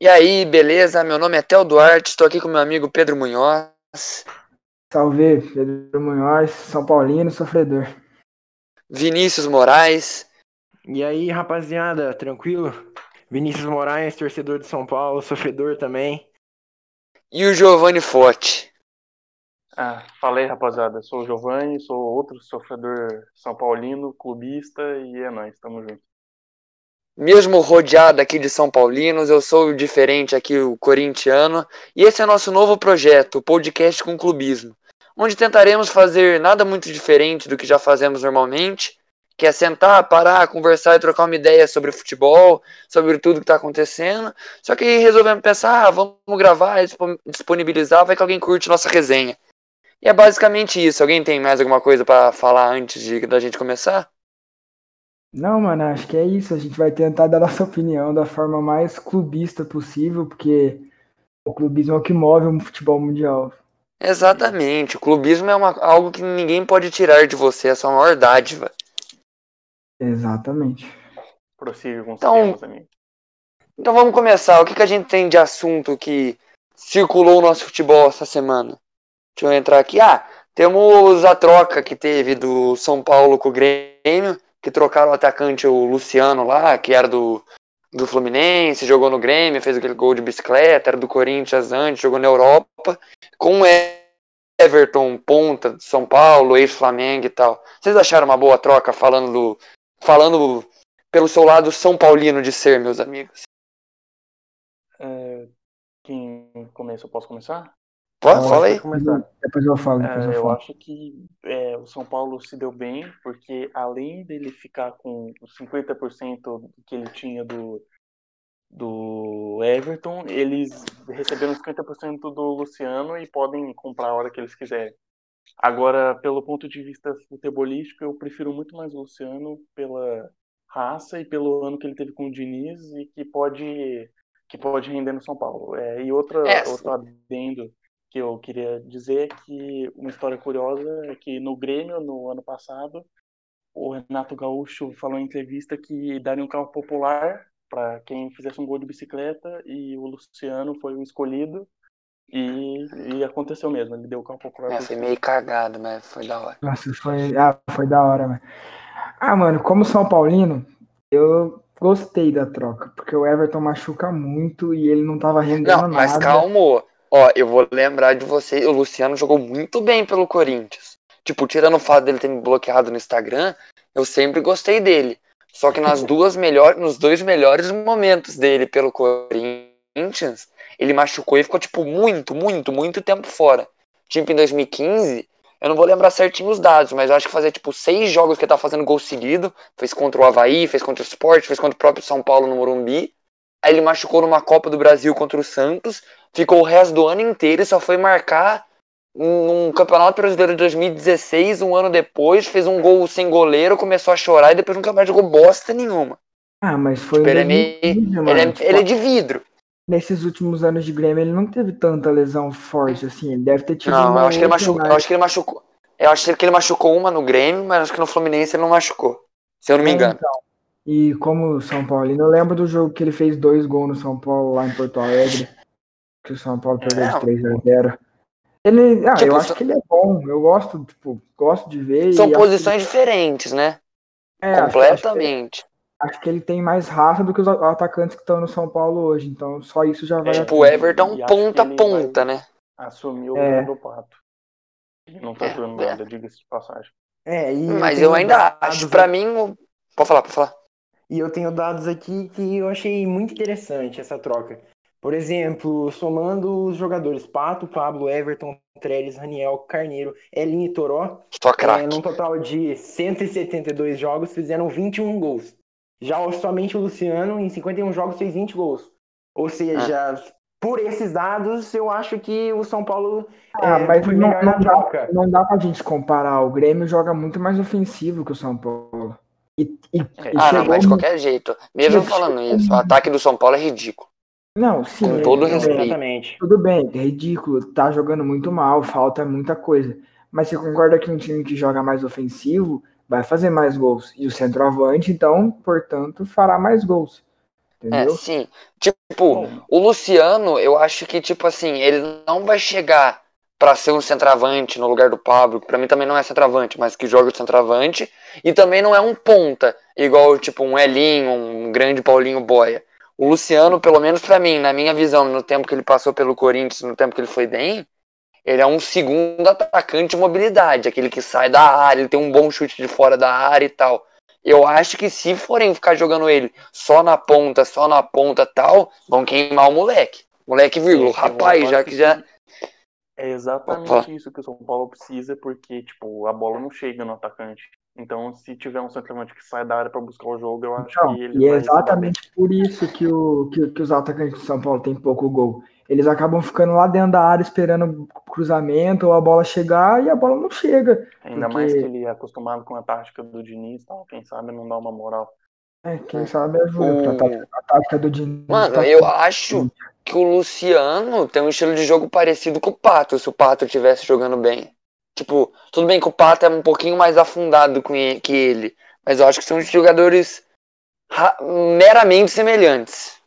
E aí, beleza? Meu nome é Theo Duarte, estou aqui com meu amigo Pedro Munhoz. Salve, Pedro Munhoz, São Paulino, sofredor. Vinícius Moraes. E aí, rapaziada, tranquilo? Vinícius Moraes, torcedor de São Paulo, sofredor também. E o Giovanni Forte. Ah, falei, rapaziada. Sou o Giovanni, sou outro sofredor São Paulino, clubista e é nóis, tamo junto. Mesmo rodeado aqui de São Paulinos, eu sou diferente aqui, o corintiano, e esse é nosso novo projeto, o podcast com clubismo, onde tentaremos fazer nada muito diferente do que já fazemos normalmente, que é sentar, parar, conversar e trocar uma ideia sobre futebol, sobre tudo que está acontecendo. Só que resolvemos pensar, ah, vamos gravar, disponibilizar, vai que alguém curte nossa resenha. E é basicamente isso. Alguém tem mais alguma coisa para falar antes de, da gente começar? Não, mano, acho que é isso. A gente vai tentar dar nossa opinião da forma mais clubista possível, porque o clubismo é o que move o futebol mundial. Exatamente. O clubismo é uma, algo que ninguém pode tirar de você, é sua maior dádiva. Exatamente. Prossiga com os Então- temas. Então vamos começar. O que, que a gente tem de assunto que circulou o nosso futebol essa semana? Deixa eu entrar aqui. Ah, temos a troca que teve do São Paulo com o Grêmio, que trocaram o atacante o Luciano lá, que era do, do Fluminense, jogou no Grêmio, fez aquele gol de bicicleta, era do Corinthians antes, jogou na Europa, com Everton, ponta de São Paulo, ex-Flamengo e tal. Vocês acharam uma boa troca falando do, falando pelo seu lado São Paulino de ser, meus amigos? É, quem começa, eu posso começar? Pode, Pode fala aí. Depois eu falo, depois É, eu eu falo. acho que é, o São Paulo se deu bem, porque além dele ficar com os 50% que ele tinha do, do Everton, eles receberam 50% do Luciano e podem comprar a hora que eles quiserem. Agora, pelo ponto de vista futebolístico, eu prefiro muito mais o Luciano pela raça e pelo ano que ele teve com o Diniz e que pode que pode render no São Paulo. É, e outra, É, outro adendo que eu queria dizer é que uma história curiosa é que no Grêmio, no ano passado, o Renato Gaúcho falou em entrevista que daria um carro popular para quem fizesse um gol de bicicleta e o Luciano foi o escolhido e, e aconteceu mesmo, ele deu o carro popular. É, foi meio cagado, mas foi da hora. Nossa, foi, ah, foi da hora, mano. Ah, mano, como São Paulino, eu gostei da troca, porque o Everton machuca muito e ele não tava rendendo Não, mas nada. calma. Ó, eu vou lembrar de você, o Luciano jogou muito bem pelo Corinthians. Tipo, tirando o fato dele ter me bloqueado no Instagram, eu sempre gostei dele. Só que nas duas melhores, nos dois melhores momentos dele pelo Corinthians, ele machucou e ficou, tipo, muito, muito, muito tempo fora. Tipo, em 2015, eu não vou lembrar certinho os dados, mas eu acho que fazia, tipo, seis jogos que ele tava fazendo gol seguido. Fez contra o Havaí, fez contra o Sport, fez contra o próprio São Paulo no Morumbi. Aí ele machucou numa Copa do Brasil contra o Santos. Ficou o resto do ano inteiro e só foi marcar num Campeonato Brasileiro de 2016, um ano depois, fez um gol sem goleiro, começou a chorar e depois nunca mais jogou bosta nenhuma. Ah, mas foi Tipo, ele é meio- 2015, mano. Ele é, Tipo, ele é de vidro. Nesses últimos anos de Grêmio, ele não teve tanta lesão forte assim. Ele deve ter tido. Não, uma eu acho que ele machucou. Eu acho que ele machucou. Eu acho que ele machucou uma no Grêmio, mas acho que no Fluminense ele não machucou. Se eu não me É, engano. então. E como o São Paulino, eu lembro do jogo que ele fez dois gols no São Paulo, lá em Porto Alegre. Que o São Paulo perdeu É, de 3 a 0 Ele, ah, Tipo, eu acho que ele é bom. Eu gosto, tipo, gosto de ver. São e posições diferentes, né? que- é, que- acho que- Completamente. Acho que ele tem mais raça do que os atacantes que estão no São Paulo hoje. Então, só isso já vai. Tipo, o Everton ponta a que ponta, né? Assumiu o É. lugar do Pato. Ele não tá É, jogando é. nada, diga-se de passagem. É, e Mas eu ainda acho, pra mim. o- Pode falar, pode falar. E eu tenho dados aqui que eu achei muito interessante essa troca. Por exemplo, somando os jogadores Pato, Pablo, Everton, Trellis, Raniel, Carneiro, Elinho e Toró, Só é, craque. num total de 172 jogos, fizeram 21 gols. Já o- somente o Luciano, em 51 jogos, fez 20 gols. Ou seja, Ah. por esses dados, eu acho que o São Paulo Ah, é, mas foi não, não na dá, troca. não dá pra gente comparar. O Grêmio joga muito mais ofensivo que o São Paulo. E, e, e Ah, não, chegou mas de no- qualquer jeito. Mesmo falando isso, o ataque do São Paulo é ridículo. Não, sim. Com todo tudo respeito. bem, Exatamente. Tudo bem, é ridículo. Tá jogando muito mal, falta muita coisa. Mas você concorda que um time que joga mais ofensivo vai fazer mais gols? E o centroavante, então, portanto, fará mais gols. É, Entendeu? sim. Tipo, o Luciano, eu acho que, tipo assim, ele não vai chegar pra ser um centroavante no lugar do Pablo, que pra mim também não é centroavante, mas que joga de centroavante, e também não é um ponta, igual, tipo, um Elinho, um grande Paulinho Boia. O Luciano, pelo menos pra mim, na minha visão, no tempo que ele passou pelo Corinthians, no tempo que ele foi bem, ele é um segundo atacante de mobilidade, aquele que sai da área, ele tem um bom chute de fora da área e tal. Eu acho que se forem ficar jogando ele só na ponta, só na ponta tal, vão queimar o moleque. Moleque, vírgula, rapaz, já que já. É exatamente Opa. isso que o São Paulo precisa, porque, tipo, a bola não chega no atacante. Então, se tiver um centroavante que sai da área pra buscar o jogo, eu acho Então, que ele e é exatamente por isso que, o, que, que os atacantes de São Paulo têm pouco gol. Eles acabam ficando lá dentro da área esperando o cruzamento ou a bola chegar e a bola não chega. Ainda porque- mais que ele é acostumado com a tática do Diniz, tal, quem sabe não dá uma moral. É, quem sabe ajuda. porque A, O- tática, a tática do Diniz. Mano, tá- eu acho que o Luciano tem um estilo de jogo parecido com o Pato, se o Pato estivesse jogando bem. Tipo, tudo bem que o Pato é um pouquinho mais afundado que ele, mas eu acho que são jogadores ra- meramente semelhantes.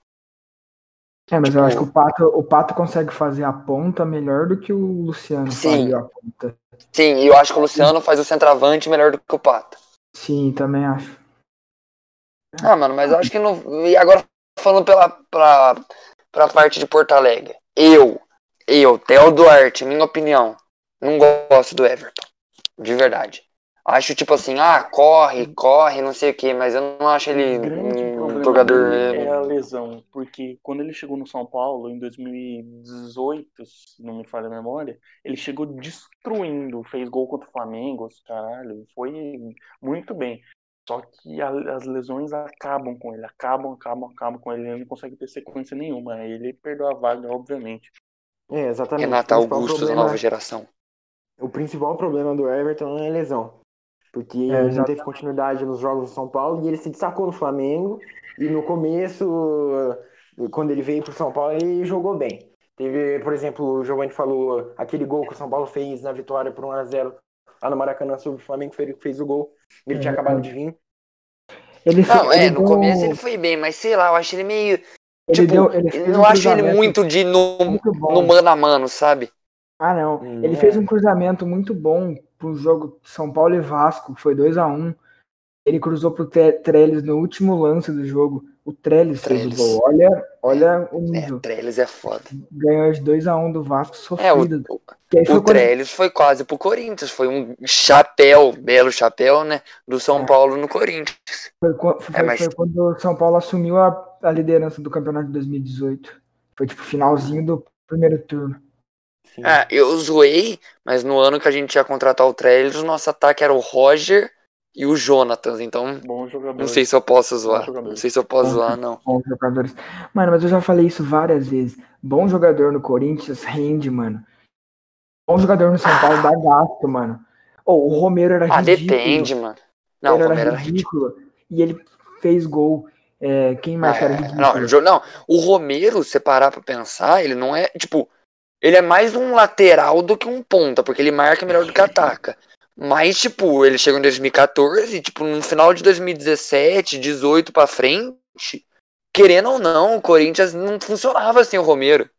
É, mas eu tipo- acho que o Pato, o Pato consegue fazer a ponta melhor do que o Luciano Sim. a ponta. Sim, e eu acho que o Luciano faz o centroavante melhor do que o Pato. Sim, também acho. Ah, mano, mas eu acho que não. E agora falando pela pra, pra parte de Porto Alegre. Eu, eu, Theo Duarte, minha opinião, não gosto do Everton. De verdade. Acho tipo assim, ah, corre, corre, não sei o que, mas eu não acho ele um jogador. é a lesão, porque quando ele chegou no São Paulo em 2018, se não me falha a memória, ele chegou destruindo, fez gol contra o Flamengo, os caralho, foi muito bem. Só que a- as lesões acabam com ele, acabam, acabam, acabam com ele, ele não consegue ter sequência nenhuma. Aí Ele perdeu a vaga, obviamente. É, exatamente. Renato O Augusto da problema- nova geração. O principal problema do Everton é a lesão. Porque É, ele não teve continuidade nos jogos do São Paulo e ele se destacou no Flamengo. E no começo, quando ele veio pro São Paulo, ele jogou bem. Teve, por exemplo, o Giovanni falou aquele gol que o São Paulo fez na vitória por 1x0 lá no Maracanã sobre o Flamengo, foi ele que fez o gol. Ele tinha É, acabado de vir. Ele, Não, é, ele no deu- começo ele foi bem, mas sei lá, eu acho ele meio. ele tipo, deu- ele eu não um acho ele muito de no, muito no mano a mano, sabe? Ah, não. Hum, Ele é. fez um cruzamento muito bom pro jogo São Paulo e Vasco, que foi 2 a 1 Ele cruzou pro Tre- Trellis no último lance do jogo. O Trellis fez o Trellis. gol. Olha, olha o É, nível. Trellis é foda. Ganhou de 2 a 1 do Vasco É, o, sofrido. Aí foi o quando- Trellis foi quase pro Corinthians. Foi um chapéu, belo chapéu, né? Do São É. Paulo no Corinthians. Foi, quan- foi- É, mas- foi quando o São Paulo assumiu a, a liderança do campeonato de 2018. Foi tipo finalzinho do primeiro turno. Sim. É, eu zoei, mas no ano que a gente ia contratar o Trellis, o nosso ataque era o Roger e o Jonatas. Então, Bom jogador. não sei se eu posso zoar. Não sei se eu posso Bom zoar, não. Bons jogadores. Mano, mas eu já falei isso várias vezes. Bom jogador no Corinthians rende, mano. Bom jogador no São Paulo dá gasto, mano. Ou o Romero era Ah, ridículo. depende, mano. Não, o ele Romero era era ridículo. ridículo. E ele fez gol. É, quem mais que era É, ridículo? não, não, o Romero, se parar pra pensar, ele não é, tipo, ele é mais um lateral do que um ponta, porque ele marca melhor do que ataca. Mas, tipo, ele chegou em 2014, e, tipo, no final de 2017, 18 pra frente, querendo ou não, o Corinthians não funcionava sem o Romero.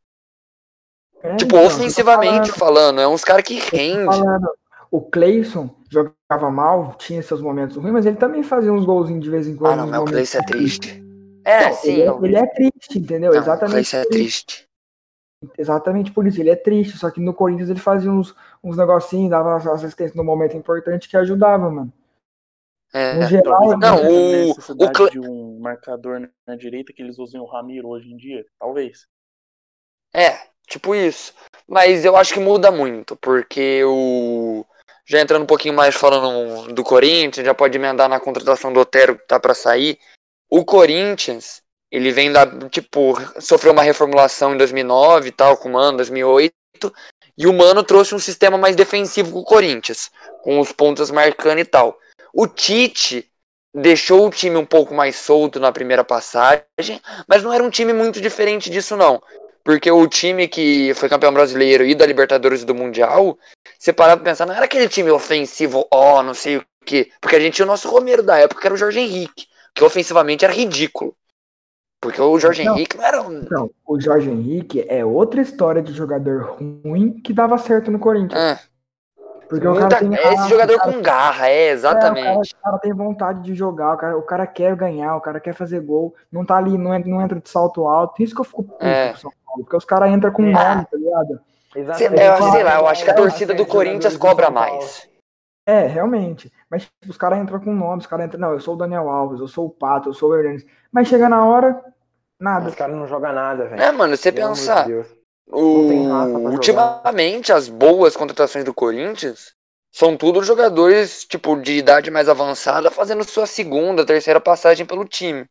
É, Tipo, então, ofensivamente tô falando, é uns caras que falando- rende. falando. O Cleison jogava mal, tinha seus momentos ruins, mas ele também fazia uns golzinhos de vez em quando. Ah, não, mas o Cleiton é triste. É, Não, sim. ele, é, ele é triste, entendeu? Não, o Exatamente. Cleiton é por isso. triste. Exatamente por isso, ele é triste, só que no Corinthians ele fazia uns, uns negocinhos, dava as assistências no momento importante que ajudava, mano. É. No geral, Talvez Não, o- necessidade o de um marcador na- direita que eles usem o Ramiro hoje em dia. Talvez. É, tipo isso. Mas eu acho que muda muito, porque o. Já entrando um pouquinho mais falando do Corinthians, já pode emendar na contratação do Otero que tá pra sair. O Corinthians, ele vem da. Tipo, sofreu uma reformulação em 2009 e tal, com o Mano, 2008. E o Mano trouxe um sistema mais defensivo com o Corinthians, com os pontas marcando e tal. O Tite deixou o time um pouco mais solto na primeira passagem, mas não era um time muito diferente disso, não. Porque o time que foi campeão brasileiro e da Libertadores do Mundial, você parar pra pensar, não era aquele time ofensivo, ó, não sei o quê. Porque a gente tinha o nosso Romero da época, que era o Jorge Henrique, que ofensivamente era ridículo. Porque o Jorge Não. Henrique não era um. Então, o Jorge Henrique é outra história de jogador ruim que dava certo no Corinthians. Ah, Porque o muita- cara tem é esse jogador o cara- com garra, é, É, o, cara, exatamente. o cara tem vontade de jogar, o cara, o cara quer ganhar, o cara quer fazer gol, não tá ali, não entra, não entra de salto alto. Isso que eu fico puto É. com o São Paulo, porque os caras entram com É. nome, tá ligado? Sei, Exatamente. eu sei lá, eu acho que a É, torcida do é, Corinthians cobra mais. É, realmente. Mas tipo, os caras entram com nome, os caras entram, não, eu sou o Daniel Alves, eu sou o Pato, eu sou o Hernandes. Mas chega na hora, nada. Os caras não jogam nada, velho. É, mano, você Pelo de pensar, Deus. o... Ultimamente as boas contratações do Corinthians são tudo jogadores, tipo, de idade mais avançada fazendo sua segunda, terceira passagem pelo time.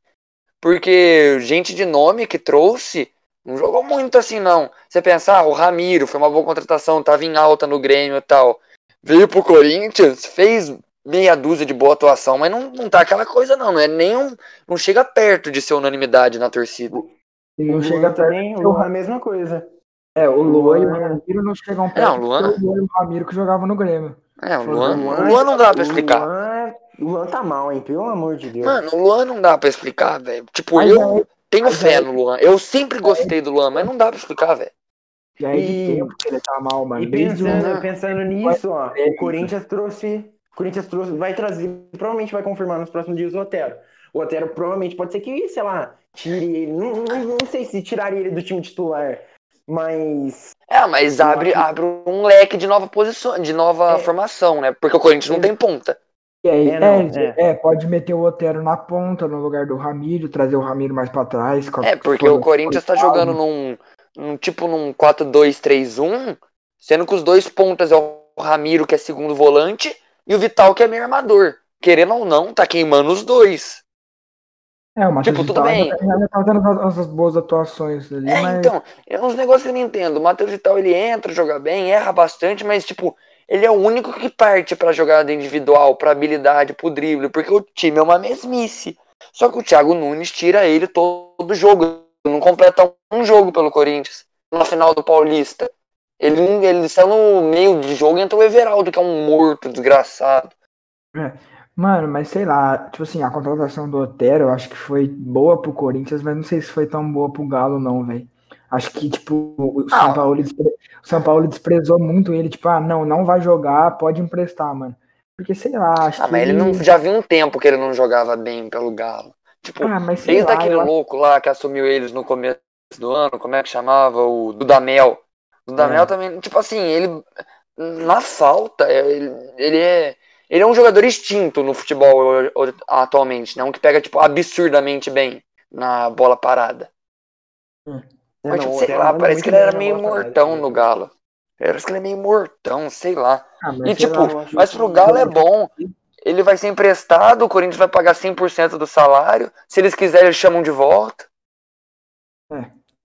Porque gente de nome que trouxe não jogou muito assim, não. Você pensar, ah, o Ramiro foi uma boa contratação, tava em alta no Grêmio e tal. Veio pro Corinthians, fez meia dúzia de boa atuação, mas não, não tá aquela coisa, não. Não é nem um, não chega perto de ser unanimidade na torcida. E O não Luan chega perto. também, o Luan é a mesma coisa. É, o Luan e o Luan- Ramiro não chegam perto. Não, o Luan- o Luan e o Ramiro que jogavam no Grêmio. É, o Foi Luan, o o Luan não dá pra o explicar. Luan, o Luan tá mal, hein? Pelo amor de Deus. Mano, o Luan não dá pra explicar, velho. Tipo, Mas eu é- tenho fé é- no Luan. Eu sempre gostei do Luan, mas não dá pra explicar, velho. Já é de E- tempo que ele tá mal, mano. E pensando, o... pensando nisso, ó, É, o Corinthians trouxe. O Corinthians trouxe, vai trazer, provavelmente vai confirmar nos próximos dias o Otero. O Otero provavelmente pode ser que, sei lá, tire ele. Não, não, não sei se tiraria ele do time titular, mas. É, mas abre, abre um leque de nova posição, de nova É. formação, né? Porque o Corinthians não É. tem ponta. E aí, É, é, não, é, é, pode meter o Otero na ponta no lugar do Ramiro, trazer o Ramiro mais pra trás. com a- É, porque o Corinthians tá jogando num, num tipo num 4-2-3-1, sendo que os dois pontas é o Ramiro, que é segundo volante, e o Vital, que é meio armador. Querendo ou não, tá queimando os dois. É, o Matheus Tipo, tudo Vital bem. ainda- ainda tá dando as, as boas atuações ali, É, mas então, é uns negócios que eu não entendo. O Matheus Vital, ele entra, joga bem, erra bastante, mas, tipo, ele é o único que parte pra jogada individual, pra habilidade, pro drible, porque o time é uma mesmice. Só que o Thiago Nunes tira ele todo jogo. Não completa um jogo pelo Corinthians. Na final do Paulista. Ele, ele saiu no meio de jogo e entrou o Everaldo, que é um morto, desgraçado. Mano, mas sei lá, tipo assim, a contratação do Otero eu acho que foi boa pro Corinthians, mas não sei se foi tão boa pro Galo, não, velho. Acho que, tipo, o Ah. São, Paulo, despre- o São Paulo desprezou muito ele, tipo, ah, não, não vai jogar, pode emprestar, mano. Porque, sei lá, acho Ah, que. mas ele não, já viu um tempo que ele não jogava bem pelo Galo. Tipo, Ah, mas sei Desde lá, aquele eu louco lá que assumiu eles no começo do ano, como é que chamava? O Dudamel. O Dudamel É. também, tipo assim, ele na falta, ele, ele é ele é um jogador extinto no futebol atualmente, né? Um que pega tipo absurdamente bem na bola parada. Não, Mas não, tipo, o sei lá, parece muito que ele era meio bola parada. mortão no Galo. Parece que ele é meio mortão, sei lá. Ah, mas E sei tipo, lá, mas pro Galo é bom. Ele vai ser emprestado, o Corinthians vai pagar 100% do salário. Se eles quiserem, eles chamam de volta.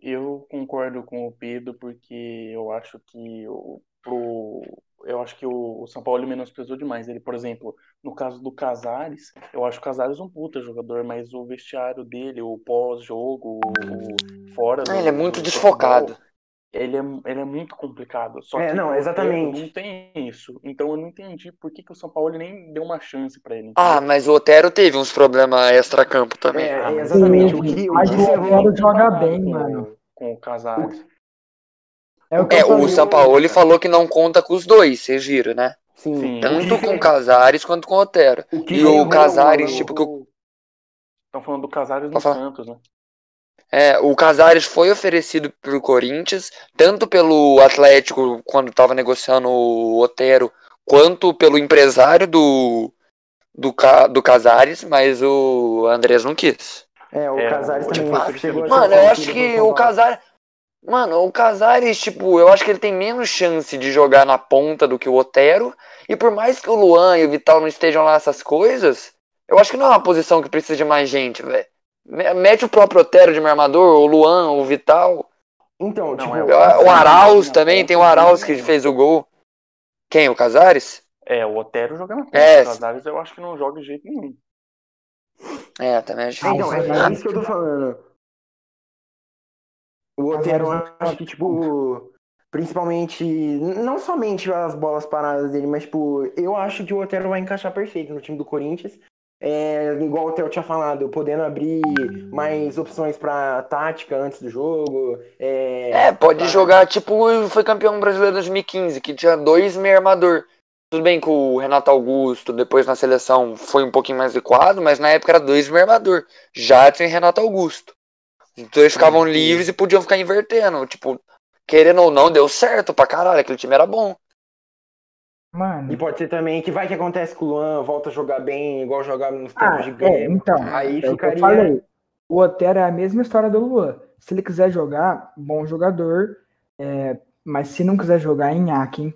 Eu concordo com o Pedro porque eu acho que o pro eu acho que o, o São Paulo menosprezou demais. Ele, por exemplo, no caso do Casares, eu acho o Casares um puta jogador, mas o vestiário dele, o pós-jogo, o, fora do, Ah, ele é muito do desfocado. futebol, ele é, ele é muito complicado. Só É, que não, exatamente. não tem isso. Então eu não entendi por que, que o São Paulo nem deu uma chance pra ele. Ah, mas o Otero teve uns problemas extra-campo também. É, Ah, exatamente. sim, O que, o mas que o joga bem, mano. Com o Casares. É o É, o. Sampaoli falou que não conta com os dois, vocês viram, né? Sim. Sim. Tanto com o Casares quanto com o Otero. O que E o Casares, tipo, que o- Estão falando do Casares no. Santos, né? É, o Casares foi oferecido pro Corinthians, tanto pelo Atlético, quando estava negociando o Otero, quanto pelo empresário do, do, Ca- do Casares, mas o Andrés não quis. É, o É, Casares o- também tipo, chegou a Mano, eu acho que o. Casares. Mano, o Casares, tipo, eu acho que ele tem menos chance de jogar na ponta do que o Otero. E por mais que o Luan e o Vital não estejam lá essas coisas, eu acho que não é uma posição que precisa de mais gente, velho. Me- Mete o próprio Otero de armador, o Luan, o Vital. Então, Não, tipo, é O Arauz também, tem o Arauz que né? fez o gol. Quem? O Casares? É, o Otero joga na ponta. É. O Casares eu acho que não joga de jeito nenhum. É, também acho É, então, difícil. é, é isso que eu tô falando. O Otero, acho que, tipo, principalmente, não somente as bolas paradas dele, mas, tipo, eu acho que o Otero vai encaixar perfeito no time do Corinthians. é, igual o Theo tinha falado, podendo abrir mais opções para tática antes do jogo. É, É, pode pra- jogar tipo foi campeão brasileiro em 2015, que tinha dois meio armador. Tudo bem que o Renato Augusto, depois na seleção, foi um pouquinho mais adequado, mas na época era dois meio armador. Jadson e Renato Augusto. Os dois ficavam sim. livres e podiam ficar invertendo. Tipo, querendo ou não, deu certo pra caralho. Aquele time era bom. Mano. E pode ser também que vai que acontece com o Luan, volta a jogar bem, igual jogava nos Ah, tempos de é, Grêmio. então. Aí é que eu ficaria. falei. O Otero é a mesma história do Luan. Se ele quiser jogar, bom jogador. é, mas se não quiser jogar, é nhaque, hein?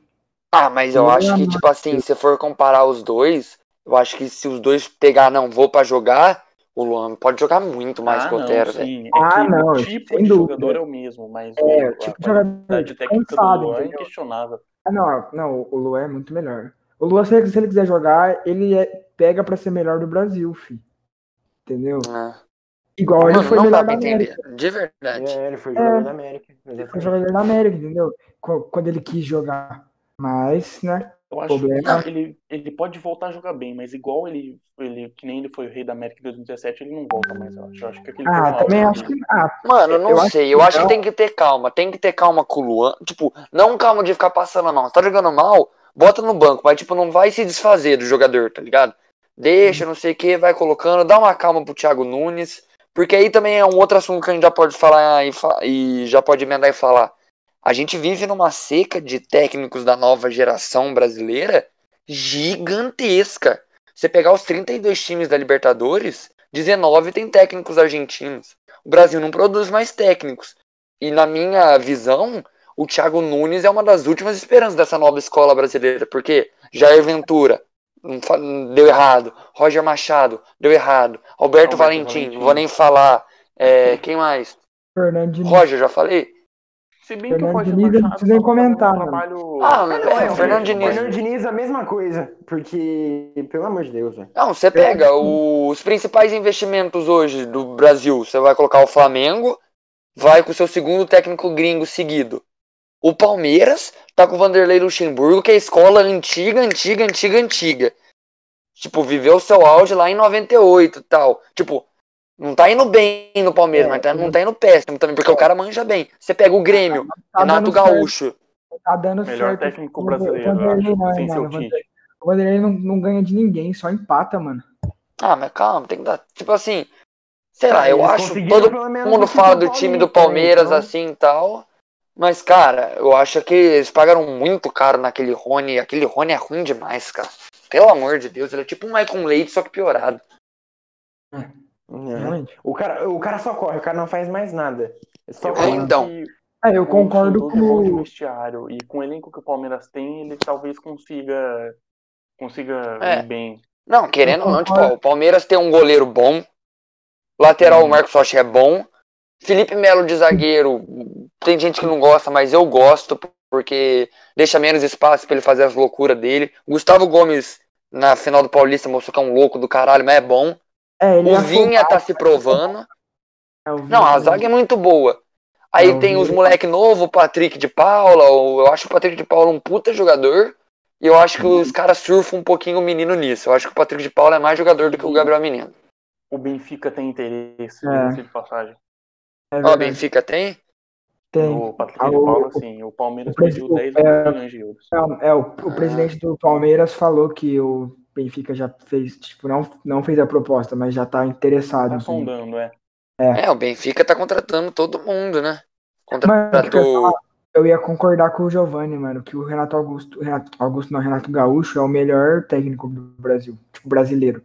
Ah, mas eu Pelo acho que, tipo assim, se for comparar os dois, eu acho que se os dois pegar, não, vou pra jogar, o Luan pode jogar muito mais ah, que o não, Otero, velho. sim. É Ah, que não, o tipo de dúvida. jogador é o mesmo, mas É, o, tipo a de jogador qualidade técnica cansado, do Luan é entendeu? inquestionável. Ah, não, não, o Luan é muito melhor. O Luan, se ele, se ele quiser jogar, ele é- pega pra ser melhor do Brasil, fi. Entendeu? É. Igual ele foi não melhor dá pra da entender, América. de verdade. É, ele foi jogador da América. Ele foi jogador da América, entendeu? Qu- Quando ele quis jogar. Mas, né? Eu acho Problema- que ele, ele pode voltar a jogar bem, mas igual ele, ele, que nem ele foi o rei da América em 2017, ele não volta mais, eu acho. Eu acho que aquele Ah, também acho que. Ah, Mano, não Eu acho sei, que eu acho que não. tem que ter calma, tem que ter calma com o Luan. Tipo, não calma de ficar passando mal. Você tá jogando mal, bota no banco, mas tipo, não vai se desfazer do jogador, tá ligado? Deixa, não sei o que, vai colocando, dá uma calma pro Thiago Nunes. Porque aí também é um outro assunto que a gente já pode falar e, fa- e já pode emendar e falar. A gente vive numa seca de técnicos da nova geração brasileira gigantesca. Você pegar os 32 times da Libertadores, 19 tem técnicos argentinos. O Brasil não produz mais técnicos. E na minha visão, o Thiago Nunes é uma das últimas esperanças dessa nova escola brasileira, porque Jair Ventura deu errado, Roger Machado deu errado, Alberto, Alberto Valentim, Valentim. não vou nem falar. É, quem mais? Fernando Diniz. Roger, já falei? Se bem que o Fernando Roger Diniz, eu não fazendo comentar, um trabalho... Ah, Não, é, é, o Fernando Diniz. Fernando Diniz, a mesma coisa. Porque, pelo amor de Deus, velho. Não, você pega os principais investimentos hoje do Brasil. Você vai colocar o Flamengo, vai com o seu segundo técnico gringo seguido. O Palmeiras tá com o Vanderlei Luxemburgo, que é a escola antiga, antiga, antiga, antiga. Tipo, viveu o seu auge lá em 98 e tal. Tipo, não tá indo bem no Palmeiras, É, mas tá- não tá indo péssimo também, porque o cara manja bem. Você pega o Grêmio, Tá Renato dando certo, Gaúcho. Tá dando Melhor certo. técnico O brasileiro, Vanderlei não, sem ser mano, o Vanderlei- Tite. O Vanderlei não, não ganha de ninguém, só empata, mano. Ah, mas calma, tem que dar. Tipo assim, sei lá, eu eles acho todo mundo fala do time do paulista, Palmeiras então- assim e tal. Mas, cara, eu acho que eles pagaram muito caro naquele Rony. Aquele Rony é ruim demais, cara. Pelo amor de Deus, ele é tipo um Michael Leite, só que piorado. É. O cara, o cara só corre, o cara não faz mais nada. É Só Eu corre. acho então. que É, eu o concordo é com o. vestiário e com o elenco que o Palmeiras tem, ele talvez consiga consiga É. ir bem. Não, querendo ou não, tipo, ó, o Palmeiras tem um goleiro bom. Lateral, Uhum. o Marcos Rocha é bom. Felipe Melo de zagueiro, tem gente que não gosta, mas eu gosto, porque deixa menos espaço pra ele fazer as loucuras dele. Gustavo Gomes, na final do Paulista, mostrou que é um louco do caralho, mas é bom. É, ele O é Vinha tá se provando. é, o Não, a zaga é muito boa. Aí É, o tem os moleque novo, o Patrick de Paula. o- Eu acho o Patrick de Paula um puta jogador. E eu acho que os caras surfam um pouquinho o menino nisso. Eu acho que o Patrick de Paula é mais jogador do que o Gabriel Menino. O Benfica tem interesse, É. de passagem. É Ó, o. Benfica tem? Tem. O Patrick Ah, de o- Paula, sim. O Palmeiras o pediu 10 é- milhões de euros. Não, é, o, o Ah. presidente do Palmeiras falou que o Benfica já fez, tipo, não, não fez a proposta, mas já tá interessado. Tá em- sondando, é. É, o Benfica tá contratando todo mundo, né? Contratou. eu ia concordar com o Giovanni, mano, que o Renato Augusto, Renato Augusto não, Renato Gaúcho é o melhor técnico do Brasil, tipo, brasileiro,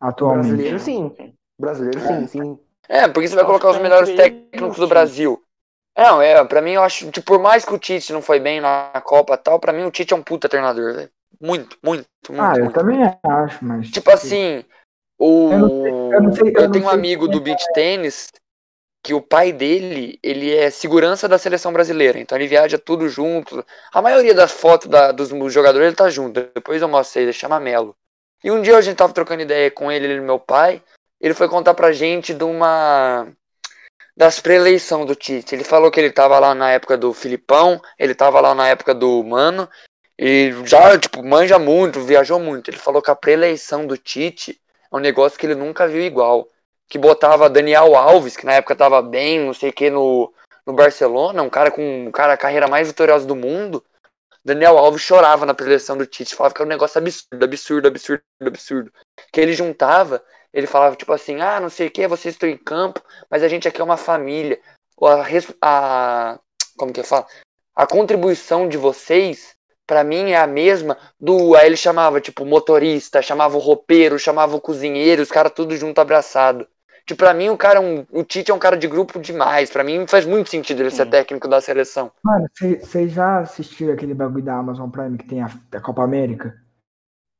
atualmente. Brasileiro, sim. Brasileiro, sim, sim. É, porque você vai colocar os que melhores técnicos do. Brasil. Não, é, pra mim eu acho, tipo, por mais que o Tite não foi bem na Copa e tal, pra mim o Tite é um puta treinador, velho. Muito, muito, muito, Ah, eu muito. também acho, mas... Tipo assim, o... Eu não sei- eu não sei- eu eu tenho um amigo é do beach tênis que o pai dele, ele é segurança da seleção brasileira, então ele viaja tudo junto. A maioria das fotos da- dos jogadores ele tá junto. Depois eu mostrei, ele chama Melo. E um dia a gente tava trocando ideia com ele, ele e meu pai, ele foi contar pra gente de uma das pré-eleição do Tite. Ele falou que ele tava lá na época do Filipão, ele tava lá na época do Mano, e já, tipo, manja muito, viajou muito. Ele falou que a pré-eleição do Tite é um negócio que ele nunca viu igual. Que botava Daniel Alves, que na época tava bem, não sei o que, no, no Barcelona, um cara com um cara, a carreira mais vitoriosa do mundo. Daniel Alves chorava na preleção do Tite, falava que era um negócio absurdo, absurdo, absurdo, absurdo. Que ele juntava, ele falava tipo assim: ah, não sei o que, vocês estão em campo, mas a gente aqui é uma família. A, a, como que eu falo? A contribuição de vocês, para mim, é a mesma do. Aí ele chamava, tipo, motorista, chamava o roupeiro, chamava o cozinheiro, os caras tudo junto abraçado. Tipo, pra mim, o cara, é um, o Tite é um cara de grupo demais. Pra mim, faz muito sentido ele ser técnico da seleção. Mano, vocês já assistiram aquele bagulho da Amazon Prime que tem a, a Copa América?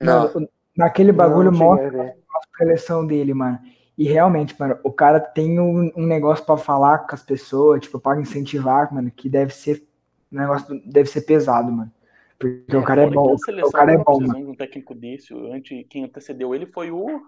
Não. Mano, naquele bagulho Não, mostra a seleção dele, mano. E realmente, mano, o cara tem um, um negócio pra falar com as pessoas, tipo, para incentivar, mano, que deve ser. O negócio deve ser pesado, mano. Porque o cara é bom. O cara é bom, precisando de um técnico desse. Antes, quem antecedeu ele foi o.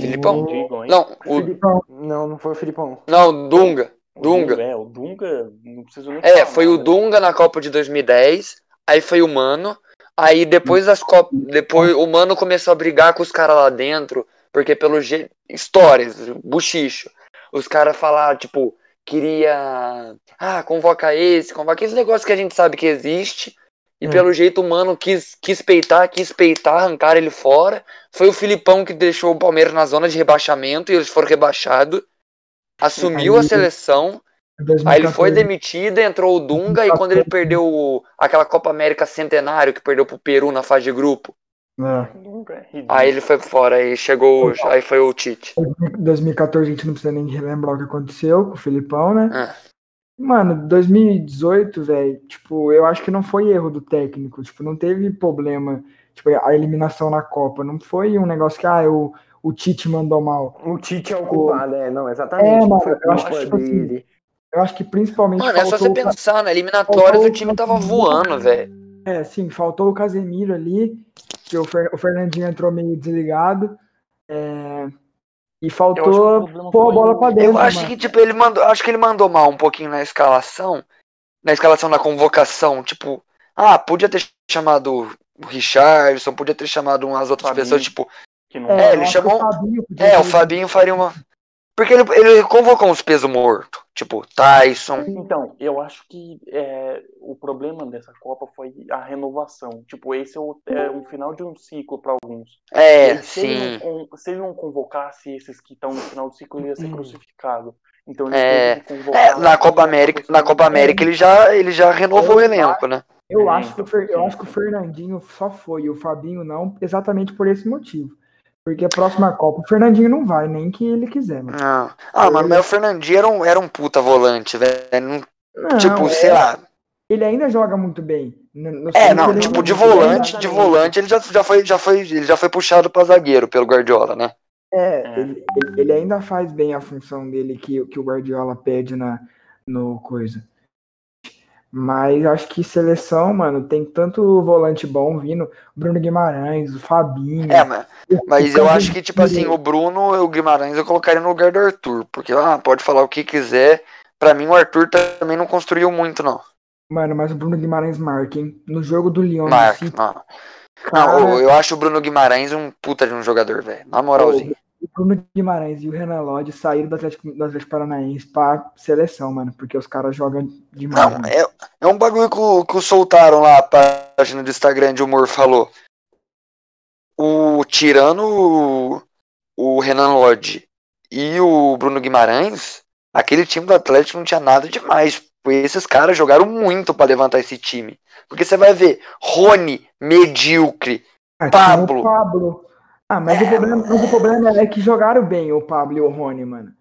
Filipão? Digam aí. Não, o, Filipão, Não, não foi o Filipão. não, Dunga. O Dunga. É, o Dunga, não preciso nem É, falar foi o nada. Dunga na Copa de 2010, aí foi o Mano, aí depois das Copas, depois o Mano começou a brigar com os caras lá dentro, porque pelo jeito, histórias, buchicho. Os caras falaram, tipo, queria, ah, convoca esse, convoca esse negócio que a gente sabe que existe. E É. pelo jeito o Mano quis, quis peitar, quis peitar, arrancar ele fora. Foi o Filipão que deixou o Palmeiras na zona de rebaixamento e eles foram rebaixados. Assumiu a Aí- seleção. em Aí ele foi 2014, demitido, entrou o Dunga, e quando ele perdeu aquela Copa América Centenário, que perdeu pro Peru na fase de grupo, é. É aí ele foi fora, aí chegou, aí foi o Tite. 2014 a gente não precisa nem relembrar o que aconteceu com o Filipão, né? É. Mano, 2018, velho, tipo, eu acho que não foi erro do técnico, tipo, não teve problema, tipo, a eliminação na Copa, não foi um negócio que, ah, o, o Tite mandou mal. O Tite é o Tipo, culpado, é, não, exatamente. É, mano, foi eu acho que, tipo assim, dele. Eu acho que principalmente Mano, é só você pensar, na eliminatórias faltou o time tava voando, velho. É, sim, faltou o Casemiro ali, que o, Fer- o Fernandinho entrou meio desligado, é, e faltou pôr a bola pra dentro, Eu acho mano. que, tipo, ele mandou. Acho que ele mandou mal um pouquinho na escalação. Na escalação da convocação. Tipo, ah, podia ter chamado o Richardson, podia ter chamado umas outras Fabinho. pessoas, tipo. que não É, eu ele chamou- o Fabinho É, o Fabinho faria uma. Porque ele, ele convocou uns pesos mortos. Tipo, Tyson. Então, eu acho que é, o problema dessa Copa foi a renovação. Tipo, esse é, o- é um final de um ciclo para alguns. É, se, ele sim. não, con- se ele não convocasse esses que estão no final do ciclo, ele ia ser crucificado. Então ele É. teve que convocar. É, na Copa América, na Copa América ele já, ele já renovou o elenco, né? Eu É, acho, que o Fer- eu acho que o Fernandinho só foi e o Fabinho não, exatamente por esse motivo. Porque a próxima Copa o Fernandinho não vai, nem que ele quiser, mano. Não. Ah, mano, mas o Fernandinho era um, era um puta volante, velho. Não- Tipo, é- sei lá. ele ainda joga muito bem. No- no É, não, tipo, de volante, de volante ele já, já, foi, já, foi, ele já foi puxado pra zagueiro pelo Guardiola, né? É, É. Ele, ele- ele ainda faz bem a função dele que, que o Guardiola pede na, no coisa. Mas acho que seleção, mano, tem tanto volante bom vindo. Bruno Guimarães, o Fabinho. É, mas, mas eu acho que, tipo assim, o Bruno e o Guimarães eu colocaria no lugar do Arthur. Porque, ah, pode falar o que quiser. Pra mim, o Arthur também não construiu muito, não. Mano, mas o Bruno Guimarães marca, hein? No jogo do Lyon, Mark, City, não. cara, Não, eu, eu acho o Bruno Guimarães um puta de um jogador, velho. Na moralzinha. Bruno Guimarães e o Renan Lodge saíram do Atlético, do Atlético Paranaense pra seleção, mano. Porque os caras jogam demais. Não, é, é um bagulho que, que soltaram lá, a página do Instagram de humor falou. O tirando o, o Renan Lodge e o Bruno Guimarães, aquele time do Atlético não tinha nada demais. Esses caras jogaram muito pra levantar esse time. Porque você vai ver, Rony, medíocre. Ah, Pablo. Pablo. Ah, mas, o problema, mas o problema é que jogaram bem o Pablo e o Rony, mano.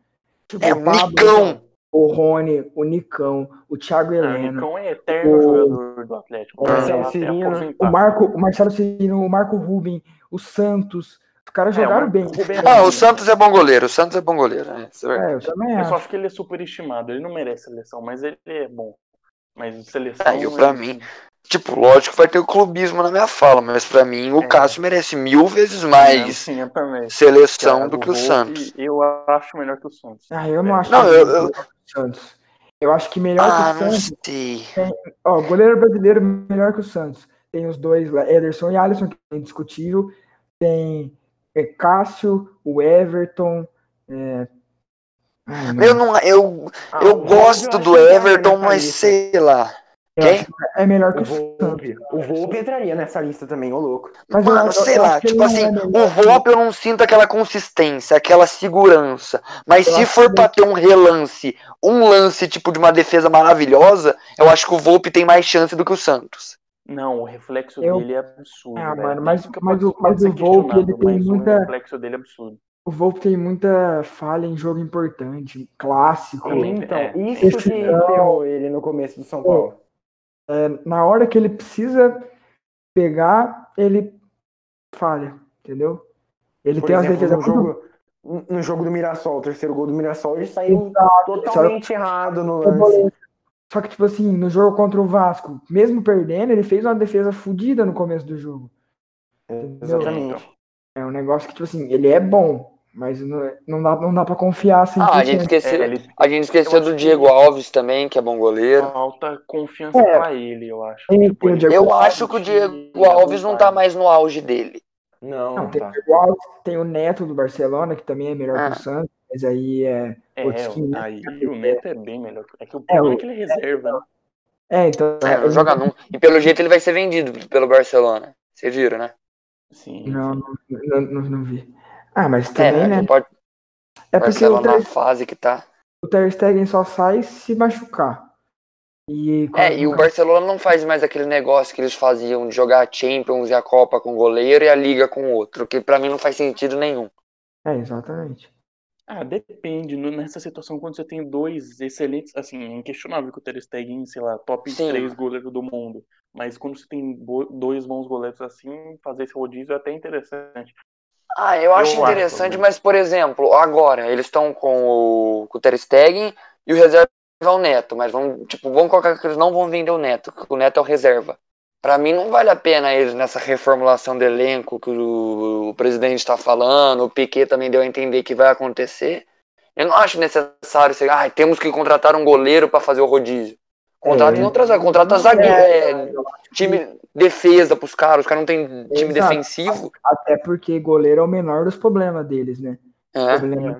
Tipo, É, o o Pablo, Nicão. o Rony, o Nicão, o Thiago Ah, O Nicão é eterno O- jogador do Atlético. o Vai Marcelo Cirino, o Marco, o Marcelo Cirino, o Marco Ruben, o Santos. Os caras É, o jogaram Marco bem. É Ah, o Santos é bom goleiro. O Santos é bom goleiro. É, isso é. É, eu também Eu só acho. acho que ele é superestimado. Ele não merece seleção, mas ele é bom. Mas seleção. É, eu, pra ele- mim, Tipo, lógico que vai ter o clubismo na minha fala, mas pra mim o É. Cássio merece mil vezes mais sim, seleção Thiago do que o Santos. Eu acho melhor que o Santos. Ah, eu não acho Não, que eu- melhor eu- que o Santos. Eu acho que melhor Ah, que o não Santos. sei. Ó, goleiro brasileiro melhor que o Santos. Tem os dois lá, Ederson e Alisson, que é indiscutível. Tem é Cássio, o Everton. É... Ai. Eu não. Eu, Ah, eu gosto do Everton, mas sei lá. Quem? é melhor que O. Volpe. O Volpe entraria nessa lista também, ô louco. Mas eu- Mano, eu- sei eu lá, tipo assim, é o Volpe eu não sinto aquela consistência, aquela segurança. Mas Eu se for que pra ter um relance, um lance tipo de uma defesa maravilhosa, eu acho que o Volpe tem mais chance do que o Santos. Não, o reflexo Eu- dele é absurdo. Ah, mano, mas- mas o- pode mas ser o Volpe, ele questionado, tem mas muita- O reflexo dele é absurdo. O Volpe tem muita falha em jogo importante, clássico. Então, é. isso que ferrou ele no começo do São Paulo. É, na hora que ele precisa pegar, ele falha, entendeu? Ele Por tem exemplo, defesas no muito jogo, no jogo do Mirassol, o terceiro gol do Mirassol, ele saiu Exato, totalmente errado no lance. Só que, tipo assim, no jogo contra o Vasco, mesmo perdendo, ele fez uma defesa fodida no começo do jogo. Exatamente. É um negócio que, tipo assim, ele é bom, mas não, não, dá, não dá pra confiar 100%. Ah, a gente esqueceu, É, ele- a gente esqueceu eu do Diego que- Alves também, que é bom goleiro. Falta confiança É. pra ele, eu acho. Tem- Tipo, ele- Eu acho que o Diego Alves não tá mais no auge dele. Não, Não, não tem, tá. o Diego Alves, tem o Neto do Barcelona, que também é melhor Ah. que o Santos, mas aí é. É, o- aí o Neto é bem melhor. É que o É, problema o- é que ele é reserva, né? É, então. É, não ele- joga nunca. E pelo jeito ele vai ser vendido pelo Barcelona. Vocês viram, né? Sim. Não, não, não, não, não vi. Ah, mas É, também, né? né? Pode É porque o Barcelona na Ter, fase que tá. o Ter Stegen só sai se machucar. E, É, e o Barcelona não faz mais aquele negócio que eles faziam de jogar a Champions e a Copa com o goleiro e a Liga com o outro, que pra mim não faz sentido nenhum. É, exatamente. Ah, depende. Nessa situação, quando você tem dois excelentes, assim, é inquestionável que o Ter Stegen, sei lá, top Sim. 3 goleiro do mundo. Mas quando você tem dois bons goleiros assim, fazer esse rodízio é até interessante. Ah, eu acho Eu acho, interessante, né? mas, por exemplo, agora, eles estão com o, com o Ter Stegen e o reserva é o Neto, mas vamos, tipo, vamos colocar que eles não vão vender o Neto, que o Neto é o reserva. Pra mim não vale a pena eles nessa reformulação do elenco que o, o presidente está falando, o Piquet também deu a entender que vai acontecer. Eu não acho necessário ser, ah, temos que contratar um goleiro pra fazer o rodízio. Contrata É. em outras áreas, contrata zagueiro, é, time defesa pros caras, os caras não tem time Exato. defensivo. Até porque goleiro é o menor dos problemas deles, né? É.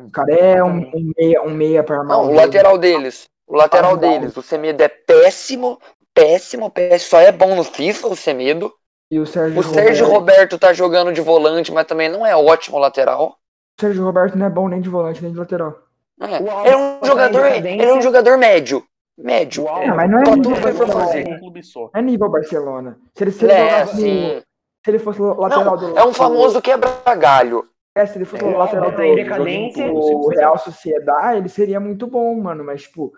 O cara é um, um meia, um meia para armar Não, o lateral deles. O lateral Ah, deles. O Semedo é péssimo, péssimo, péssimo. Só é bom no FIFA, o Semedo. E o Sérgio, O Sérgio Roberto, Roberto tá jogando de volante, mas também não é ótimo lateral. o Sérgio Roberto não é bom nem de volante nem de lateral. É. Ele é um tá jogador, decadência. ele é um jogador médio. Médio. O Alves- É, mas não é Pra nível tudo fazer. Não é nível Barcelona. Se ele, se ele, É, se ele fosse lateral do Não, é um famoso quebra-galho. É, se ele fosse É, o lateral em do, decadência. do Real Sociedade, ele seria muito bom, mano. Mas, tipo,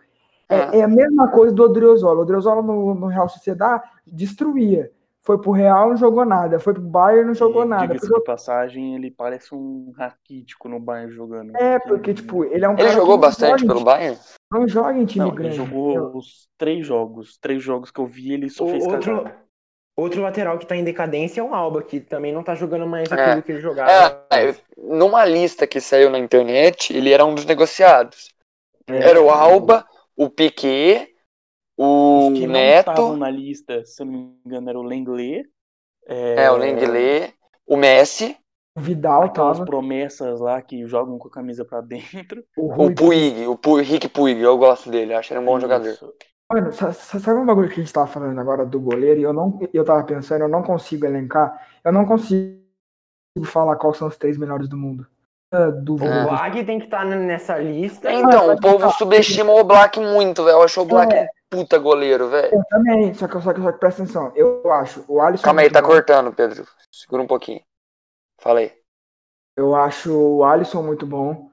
é, é a mesma coisa do Odriozola. O Odriozola no, no Real Sociedade destruía. Foi pro Real, não jogou nada. Foi pro Bayern, não jogou E, nada. diga-se Porque- de passagem, ele parece um raquítico no Bayern jogando. é, porque, tipo, ele é um Ele cara jogou que não bastante pelo Bayern? Não joga em time Não, ele grande. jogou entendeu? os três jogos. Três jogos que eu vi, ele só O- fez outro, outro lateral que tá em decadência é o Alba, que também não tá jogando mais É. aquilo que ele jogava. É, é, numa lista que saiu na internet, ele era um dos negociados. É. Era o Alba, o Piquet, o Os que não Neto. estavam na lista, se eu não me engano, era o Lenglet. É, o Lenglet, o Messi, O Vidal Aquelas tava. promessas lá que jogam com a camisa pra dentro. O o. Puig, o Pu- Rick Puig, eu gosto dele, acho ele um bom jogador. Isso. Mano, sa- sa- sabe um bagulho que a gente tava falando agora do goleiro? E eu não, eu tava pensando, eu não consigo elencar. Eu não consigo falar quais são os três melhores do mundo. Ah, O Dúvida. Black tem que estar nessa lista. Então, mas o povo tá. subestima o Black muito, velho. Eu acho o Black É. puta goleiro, velho. Eu também, só que, só, que, só que presta atenção. Eu acho o Alisson. Calma aí, tá bom. cortando, Pedro. Segura um pouquinho. Fala aí. Eu acho o Alisson muito bom.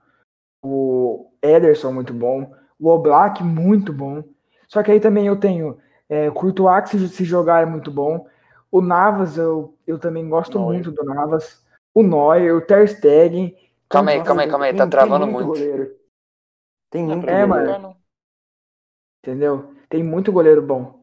O Ederson muito bom. O Oblak muito bom. Só que aí também eu tenho é, o Courtois, que se, se jogar é muito bom. O Navas, eu, eu também gosto Neuer. muito do Navas. O Neuer, o Ter Stegen. Calma aí, calma aí, calma aí. Tá tem travando muito. goleiro. Tem Não, muito É, goleiro. mano. tá. Entendeu? Tem muito goleiro bom.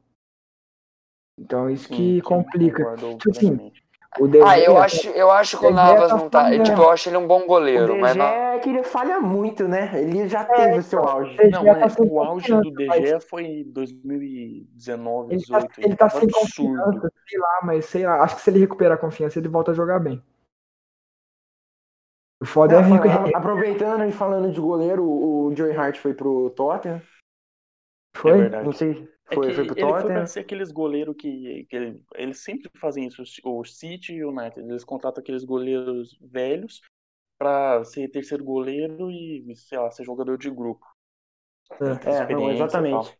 Então isso Sim, que sim, complica. Tipo assim. O De Ah, eu acho, eu acho que o Navas tá não tá. falhando. Tipo, eu acho ele um bom O goleiro, DG mas não. é que ele falha muito, né? Ele já teve o seu auge. Não, é, tá o auge do mas- DG foi em 2019, Ele tá, 18. ele tá sem absurdo. confiança, sei lá, mas sei lá. Acho que se ele recuperar a confiança, ele volta a jogar bem. O foda é. Fala- Aproveitando e falando de goleiro, o Joey Hart foi pro Tottenham. Foi? É verdade. Não sei. É Foi, que foi pro ele foi Tottenham. pra ser aqueles goleiros que, que ele- eles sempre fazem isso, o City e o United. Eles contratam aqueles goleiros velhos pra ser terceiro goleiro e, sei lá, ser jogador de grupo. É. É, não, Experiência exatamente.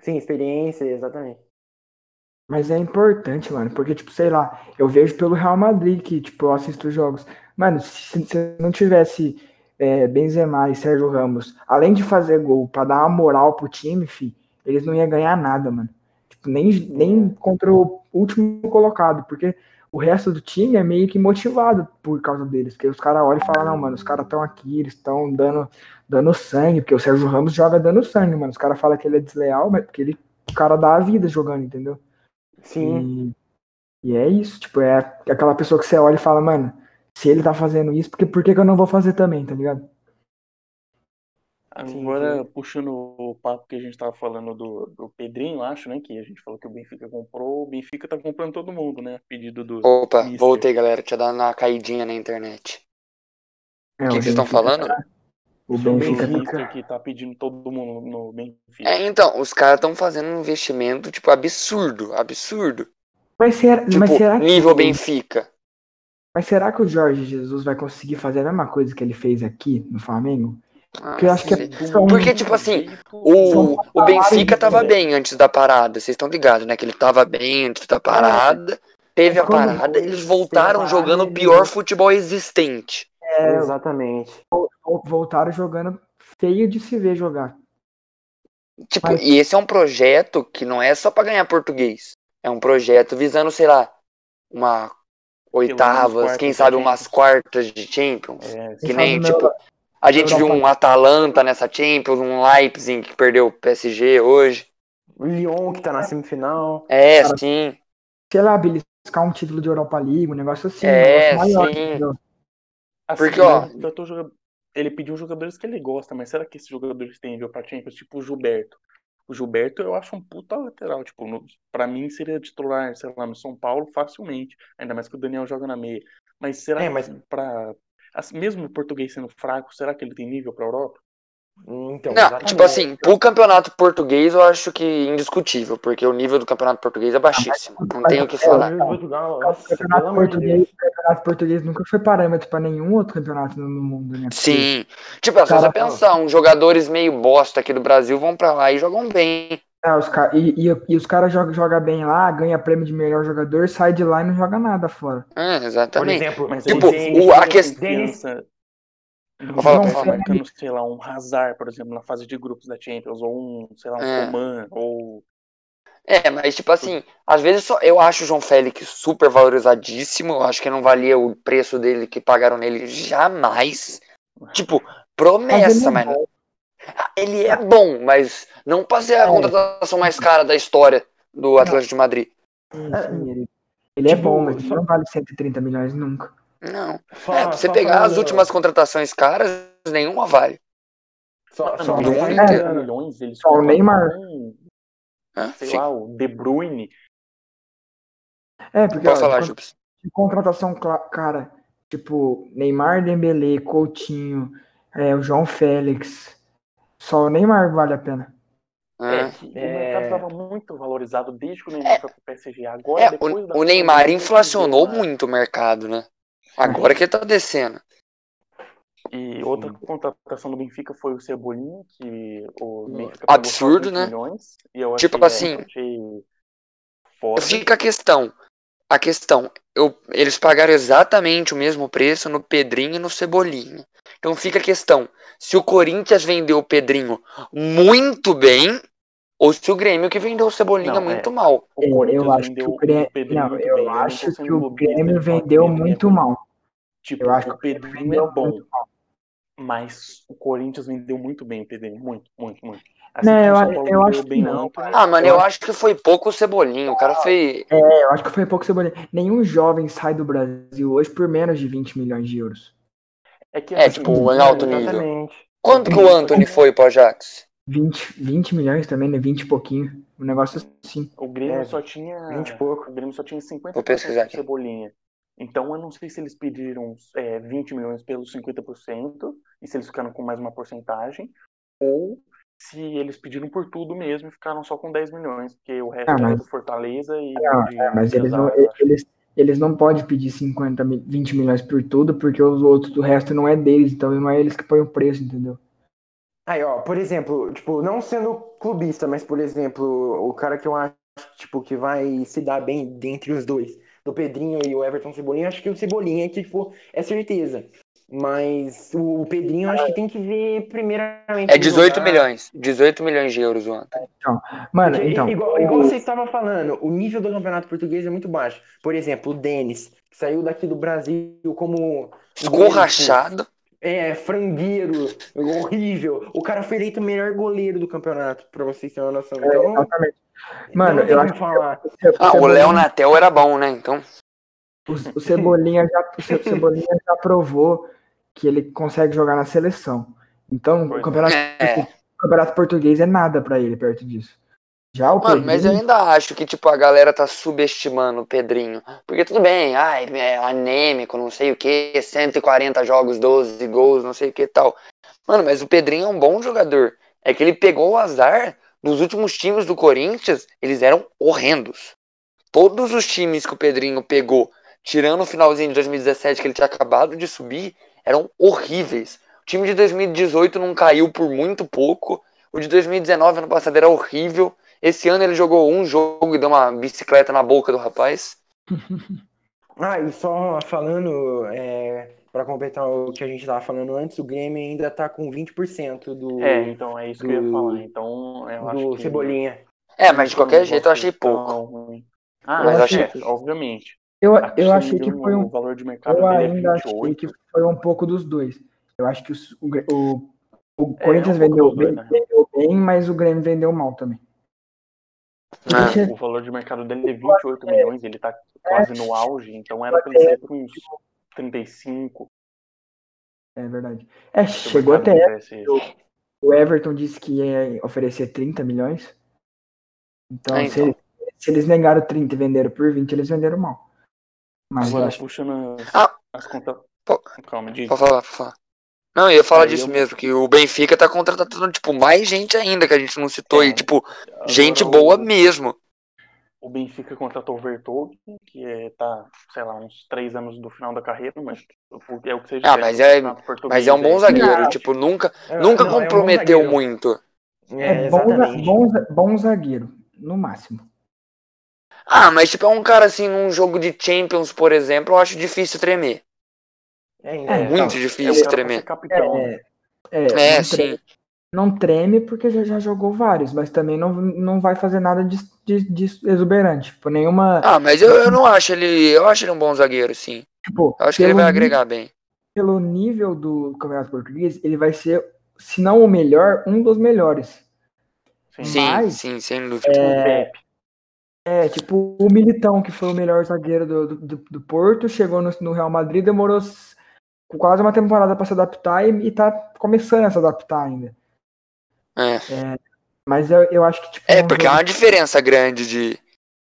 Sim, experiência, exatamente. Mas é importante, mano, porque, tipo, sei lá, eu vejo pelo Real Madrid que, tipo, eu assisto os jogos. Mano, se, se não tivesse é, Benzema e Sérgio Ramos, além de fazer gol pra dar uma moral pro time, fi, eles não iam ganhar nada, mano. Tipo, nem, nem contra o último colocado, porque o resto do time é meio que motivado por causa deles, porque os caras olham e falam, não, mano, os caras estão aqui, eles estão dando, dando sangue, porque o Sérgio Ramos joga dando sangue, mano. Os caras falam que ele é desleal, mas porque ele, o cara dá a vida jogando, entendeu? Sim. E, e é isso, tipo, é aquela pessoa que você olha e fala, mano, se ele tá fazendo isso, porque, por que, que eu não vou fazer também, tá ligado? Agora, puxando o papo que a gente tava falando do, do Pedrinho, acho, né? Que a gente falou que o Benfica comprou. O Benfica tá comprando todo mundo, né? Pedido do. Opa, Mister. voltei, galera. Tinha dado uma caidinha na internet. É, O que, que vocês estão Benfica- falando? O O Benfica tá Benfica que tá pedindo todo mundo no Benfica. É, então, os caras estão fazendo um investimento, tipo, absurdo, absurdo. Mas será, Tipo, mas, será que, nível Benfica. Mas será que o Jorge Jesus vai conseguir fazer a mesma coisa que ele fez aqui no Flamengo? Porque eu Ah, acho que é um- Porque, tipo assim, São O, o Benfica de tava bem antes da parada, vocês estão ligados, né? Que ele tava bem antes da parada, teve a parada, ele eles voltaram jogando o pior futebol existente. É, Exatamente. voltaram jogando feio de se ver jogar. Tipo, Mas- e esse é um projeto que não é só pra ganhar português. É um projeto visando, sei lá, uma oitavas, quem sabe umas quartas de Champions. É, Que nem, tipo, a gente viu um Atalanta nessa Champions, um Leipzig que perdeu o PSG hoje. O Lyon, que tá na semifinal. É, Cara, sim. Sei lá, beliscar um título de Europa League, um negócio assim. É, um negócio maior, sim. entendeu? assim, Porque, ó- tô jogando- Ele pediu jogadores que ele gosta, mas será que esses jogadores têm nível pra Champions? Tipo o Gilberto. O Gilberto eu acho um puta lateral. Tipo, no, pra mim seria titular, sei lá, no São Paulo facilmente. Ainda mais que o Daniel joga na meia. Mas será É, mas- que pra. mesmo o português sendo fraco, será que ele tem nível pra Europa? Então, Não, tipo assim, pro campeonato português eu acho que indiscutível, porque o nível do campeonato português é baixíssimo. Não tenho o que É, falar. o Portugal, O nossa, pelo campeonato de português, o campeonato português nunca foi parâmetro pra nenhum outro campeonato no mundo, né? Porque- Sim. Tipo, é só você pensar, uns jogadores meio bosta aqui do Brasil vão pra lá e jogam bem. É, os ca- e, e, e os caras jogam joga bem lá, ganha prêmio de melhor jogador, sai de lá e não joga nada fora. É, Por exatamente. exemplo, Mas Tipo, aí tem o- a tem questão- Vou falar, Não, falar. marcando, sei lá, um Hazard, por exemplo, na fase de grupos da Champions, ou um, sei lá, um É. Coman, ou É, mas tipo assim, às vezes só eu acho o João Félix super valorizadíssimo, eu acho que não valia o preço dele que pagaram nele jamais. Tipo, promessa, Mas mas ele é bom, mas não pra ser a É. contratação mais cara da história do Atlético de Madrid. Sim, É, sim, ele, ele é tipo, bom, mas ele só- não vale 130 milhões nunca. Não. só, É, pra você pegar as últimas contratações caras, nenhuma vale. Só, só não. 30 milhões, eles Só o Neymar. um, Hã? sei Sim. lá, o De Bruyne. É, porque Pode ó, falar, de, Jubes. de contratação cara, tipo, Neymar, Dembele, Coutinho, é, o João Félix, só o Neymar vale a pena. É, Ah. que o É. mercado estava muito valorizado desde que o Neymar É. foi pro PSG. Agora, É, depois da o, o Neymar inflacionou muito o mercado, né? Agora que ele tá descendo. E outra contratação do Benfica foi o Cebolinha, que o Benfica Absurdo, pagou só 20 né? Milhões, e eu Tipo achei, assim, achei. Fica a questão. A questão, eu, eles pagaram exatamente o mesmo preço no Pedrinho e no Cebolinha. Então fica a questão, se o Corinthians vendeu o Pedrinho muito bem, ou se o Grêmio que vendeu o Cebolinha Não, muito é. mal. O eu acho que vendeu o Grêmio, não, eu bem. acho que o que vendeu muito mal. Tipo, Eu acho o o Pedrinho é bom, mas o Corinthians vendeu muito bem o Pedrinho. Muito, muito, muito. Assim Não, eu o Paulo eu acho que bem não, o Ah, mano, Eu eu acho que foi pouco o Cebolinha. O cara foi. É, eu acho que foi pouco Cebolinha. Nenhum jovem sai do Brasil hoje por menos de 20 milhões de euros. É que É, assim, tipo, o- em alto nível. Exatamente. Quanto que o Anthony foi pro Ajax? 20, 20 milhões também, né? 20 e pouquinho. Um negócio assim. O Grêmio É, só tinha. 20 e pouco. O Grêmio só tinha 50% Vou pesquisar aqui. Cebolinha. Então eu não sei se eles pediram é, 20 milhões pelos 50% e se eles ficaram com mais uma porcentagem, ou se eles pediram por tudo mesmo e ficaram só com 10 milhões, porque o resto Ah, era mas- do Fortaleza e Não, de, é, mas eles não, eles, eles não podem pedir 50, mi- 20 milhões por tudo, porque os outros, o resto não é deles, então não é eles que põem o preço, entendeu? Aí, ó, por exemplo, tipo, não sendo clubista, mas, por exemplo, o cara que eu acho, tipo, que vai se dar bem dentre os dois, do Pedrinho e o Everton Cebolinha, acho que o Cebolinha, que, tipo, é certeza. Mas o Pedrinho, acho que tem que ver primeiramente. É 18 jogar. milhões. 18 milhões de euros o ano. Mano, Porque, então. igual, igual você estava falando, o nível do campeonato português é muito baixo. Por exemplo, o Denis, que saiu daqui do Brasil como. Escorrachado. É, frangueiro, horrível. O cara foi eleito o melhor goleiro do campeonato, pra vocês terem uma noção. Então, Exatamente. Mano, não tem eu acho falar. que Ah, o Léo Natel era bom, né? Então. O, o Cebolinha já, o Ce- Cebolinha já provou que ele consegue jogar na seleção. Então, o é. campeonato, É. o campeonato português é nada pra ele perto disso. Já o Mano, mas eu Pedrinho- ainda acho que, tipo, a galera tá subestimando o Pedrinho. Porque tudo bem, ai, é anêmico, não sei o que, 140 jogos, 12 gols, não sei o que e tal. Mano, mas o Pedrinho é um bom jogador. É que ele pegou o azar dos últimos times do Corinthians, eles eram horrendos. Todos os times que o Pedrinho pegou, tirando o finalzinho de 2017 que ele tinha acabado de subir, eram horríveis. O time de 2018 não caiu por muito pouco. O de 2019, ano passado, era horrível. Esse ano ele jogou um jogo e deu uma bicicleta na boca do rapaz. Ah, e só falando, é, para completar o que a gente tava falando antes, o Grêmio ainda tá com 20% do, É, então é isso que eu ia do- falar. Então eu acho do que Cebolinha. É, mas de qualquer jeito eu achei ser pouco. Ah, Mas mas achei- é, obviamente. eu, eu achei que foi um O valor de mercado Eu dele ainda é achei 28. que foi um pouco dos dois. Eu acho que o, o, o É, Corinthians é um vendeu, bem, né? vendeu bem, mas o Grêmio vendeu mal também. É. Deixa- O valor de mercado dele é 28 milhões, ele tá quase no auge, então era pra ele sair por uns 35. É verdade. É, se chegou até. tivesse- O Everton disse que ia oferecer 30 milhões. Então, É, Se, então. eles, se eles negaram 30 e venderam por 20, eles venderam mal. Mas eu Agora, acho puxando as, Ah. as contas. Pô. Calma, diga. Pode falar, pode falar. Não, eu ia falar É, disso eu- mesmo, que o Benfica tá contratando, tipo, mais gente ainda que a gente não citou. É, e, tipo, gente boa mesmo. O Benfica contratou o Vertonghen, que é, tá, sei lá, uns três anos do final da carreira, mas é o que seja. Ah, mas é- Mas é um bom zagueiro, tipo, nunca, É, nunca não, é um comprometeu muito. É, É, bom, bom, bom zagueiro, no máximo. Ah, mas tipo, é um cara assim, num jogo de Champions, por exemplo, eu acho difícil tremer. É, então, É, Muito É um difícil tremer. capitão. né? É, é, É, sim. Não treme porque já, já jogou vários, mas também não, não vai fazer nada de, de, de exuberante. Tipo, nenhuma. Ah, mas eu, eu não acho ele. Eu acho ele um bom zagueiro, sim. Tipo, Eu acho que ele vai agregar bem. Pelo nível do Campeonato Português, ele vai ser, se não o melhor, um dos melhores. Sim. Sim, Mas- sim, sem dúvida. O Pepe. É, tipo, o Militão, que foi o melhor zagueiro do, do, do- Porto, chegou no, no Real Madrid, demorou quase uma temporada para se adaptar e, e tá começando a se adaptar ainda. É, Mas eu, eu acho que, tipo, é porque é uma diferença grande de.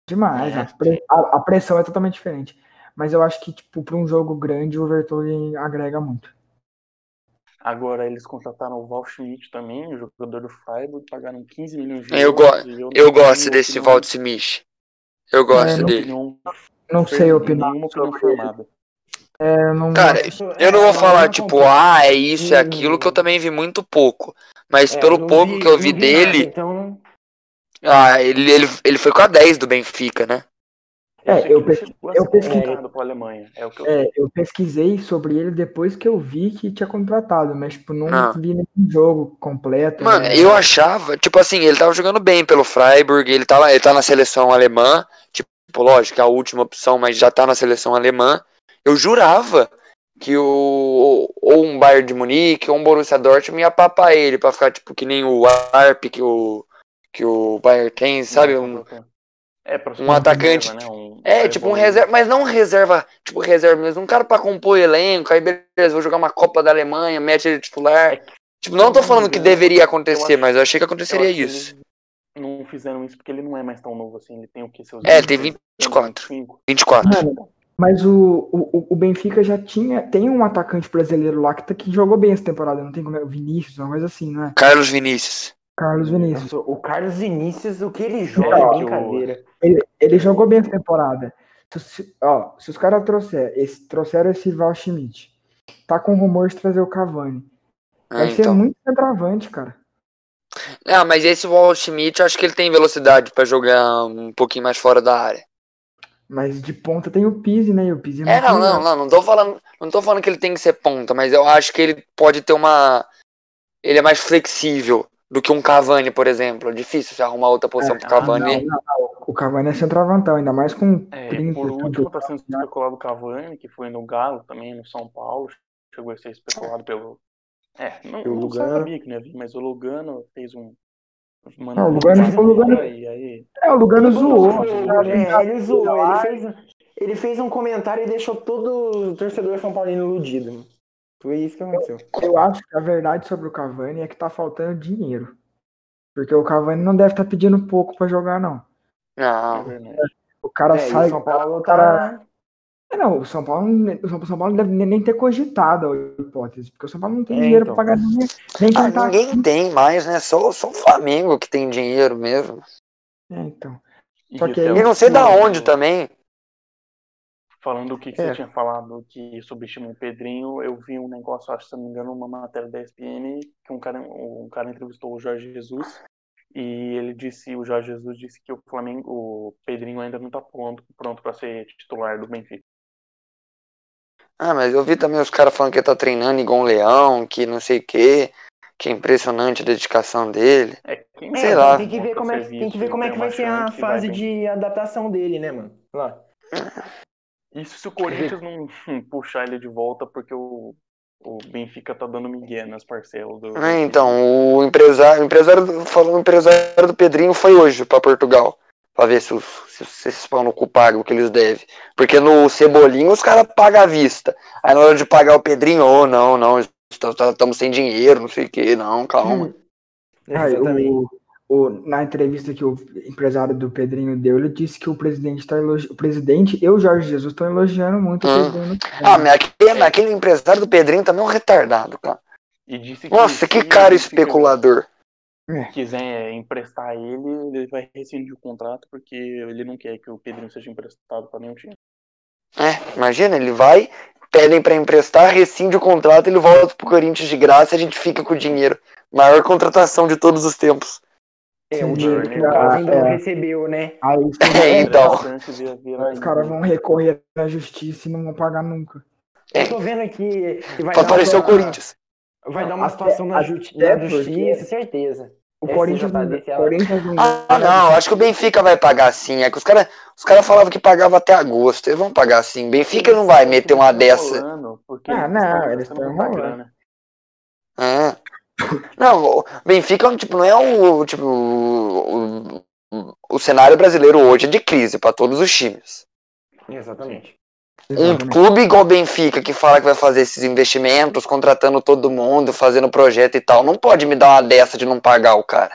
demais. É, a, a- pressão é totalmente diferente. Mas eu acho que, tipo, para um jogo grande, o Vertonghen agrega muito. Agora eles contrataram o Val Schmidt também, o jogador do Freiburg, pagaram 15 milhões de Eu euros. go- e não Eu gosto desse Walt Smith. Eu gosto não- dele. opinião Não sei opinar sobre ele. Eu não Cara, Eu não é, vou mas falar, não tipo, ah, é isso, é aquilo, que eu também vi muito pouco. Mas É, pelo pouco que eu vi dele, nada, então, ah, ele, ele, ele foi com a 10 do Benfica, né? É, eu eu pesquisei- convocado pra Alemanha. É o que eu É, eu pesquisei sobre ele depois que eu vi que tinha contratado, mas tipo, não Ah. vi nenhum jogo completo. Mano, né? eu achava, tipo assim, ele tava jogando bem pelo Freiburg, ele tá, lá- ele tá na seleção alemã, tipo, lógico, que é a última opção, mas já tá na seleção alemã. Eu jurava que o ou um Bayern de Munique ou um Borussia Dortmund ia papar ele pra ficar tipo que nem o Arp que o que o Bayern tem, sabe? Um, É, pra um atacante, Né? Um, é, tipo um reserva, mas não um reserva, tipo reserva mesmo, um cara pra compor elenco, aí beleza, vou jogar uma Copa da Alemanha, mete ele titular. Tipo, não tô falando que deveria acontecer, mas eu achei que aconteceria isso. Não fizeram isso porque ele não é mais tão novo assim. Ele tem o que? Seus É, ele tem 26, 24. 25? 24. Mano, Mas o, o, o Benfica já tinha. Tem um atacante brasileiro lá que, tá- que jogou bem essa temporada, não tem como é? O Vinícius, uma coisa assim, não é? Carlos Vinícius. Carlos Vinícius. O Carlos Vinícius, o que ele joga é brincadeira. Ele, ele jogou bem essa temporada. Se, ó, se os caras trouxer, esse, trouxeram esse Val Schmidt, tá com rumor de trazer o Cavani. Vai Ah, ser então. muito centroavante, cara. Ah, mas esse Wall Schmidt, eu acho que ele tem velocidade pra jogar um pouquinho mais fora da área. Mas de ponta tem o Pise, né? E o Pise É, não, muito não, melhor. não, não tô falando, não tô falando que ele tem que ser ponta, mas eu acho que ele pode ter uma ele é mais flexível do que um Cavani, por exemplo. É difícil você arrumar outra posição pro ah, Cavani. Não, não, não. O Cavani é centroavantão, ainda mais com É, 30, por último, tá sendo especulado o Cavani, que foi no Galo também, no São Paulo. Chegou a ser especulado pelo. É, não, Pelo não Lugano. sabia que não ia vir, mas o Lugano fez um. Não, o Lugano- um o Lugano- E aí, É, o Lugano zoou. É, ele zoou, ele fez, ele fez um comentário e deixou todo o torcedor São Paulino iludido. mano. Foi isso que aconteceu. Eu acho que a verdade sobre o Cavani é que tá faltando dinheiro. Porque o Cavani não deve estar pedindo pouco pra jogar, não. é Não. verdade. O cara É, sai. o São Paulo o cara- tá. É, não, o São Paulo, o São Paulo não deve nem nem ter cogitado a hipótese, porque o São Paulo não tem É, dinheiro então. pra pagar ninguém. Nem quem Ah, ninguém tem mais, né? Só, só o Flamengo que tem dinheiro mesmo. É, então. E Só que até aí- E não sei da onde também. Falando o que, que É. você tinha falado que subestimou o Pedrinho, eu vi um negócio, acho que se não me engano, uma matéria da ESPN, que um cara, um cara entrevistou o Jorge Jesus e ele disse, o Jorge Jesus disse que o Flamengo, o Pedrinho ainda não tá pronto, pronto para ser titular do Benfica. Ah, mas eu vi também os caras falando que ele tá treinando igual um leão, que não sei o quê, que é impressionante a dedicação dele. É, quem Sei É, lá. Tem que ver como é, tem que ver como é que vai ser a fase de adaptação dele, né, mano? Lá. Isso se o Corinthians não puxar ele de volta, porque o, o Benfica tá dando migué nas parcelas do. É, então, o empresário, o empresário, do- falando o empresário do Pedrinho foi hoje pra Portugal. Pra ver se, os, se, se esses pau no cu pagam o que eles devem. Porque no Cebolinho os caras pagam à vista. Aí na hora de pagar o Pedrinho, ô, não, não, estamos sem dinheiro, não sei o que, não, calma. Ah, Exatamente. o, o- na entrevista que o empresário do Pedrinho deu, ele disse que o presidente tá elogi... o presidente e o Jorge Jesus estão elogiando muito Hum. o Pedrinho. Ah, mas aquele, aquele empresário do Pedrinho também é um retardado, cara. E disse que Nossa, que se cara o Especulador. quiser emprestar ele, ele vai rescindir o contrato, porque ele não quer que o Pedrinho seja emprestado para nenhum time. É, imagina, ele vai, pedem pra emprestar, rescinde o contrato, ele volta pro Corinthians de graça e a gente fica com o dinheiro. Maior contratação de todos os tempos. É, o dinheiro que o ainda não é. recebeu, né? Aí os É, então. Os caras vão recorrer na justiça e não vão pagar nunca. É. Eu tô vendo aqui que vai Pra dar aparecer o uma- Corinthians. Vai dar uma Até- situação na, ju- até na justiça, certeza. O Esse Corinthians, tá não- desse- Corinthians não Ah, não, acho que o Benfica vai pagar sim. É que os caras os cara falavam que pagava até agosto. Eles vão pagar sim. Benfica não vai meter uma dessa. Ah, não, eles estão enrolando. É. Não, o Benfica tipo, não é o tipo o, o, o cenário brasileiro hoje é de crise para todos os times. Exatamente. Um clube igual o Benfica que fala que vai fazer esses investimentos, contratando todo mundo, fazendo projeto e tal, não pode me dar uma dessa de não pagar o cara.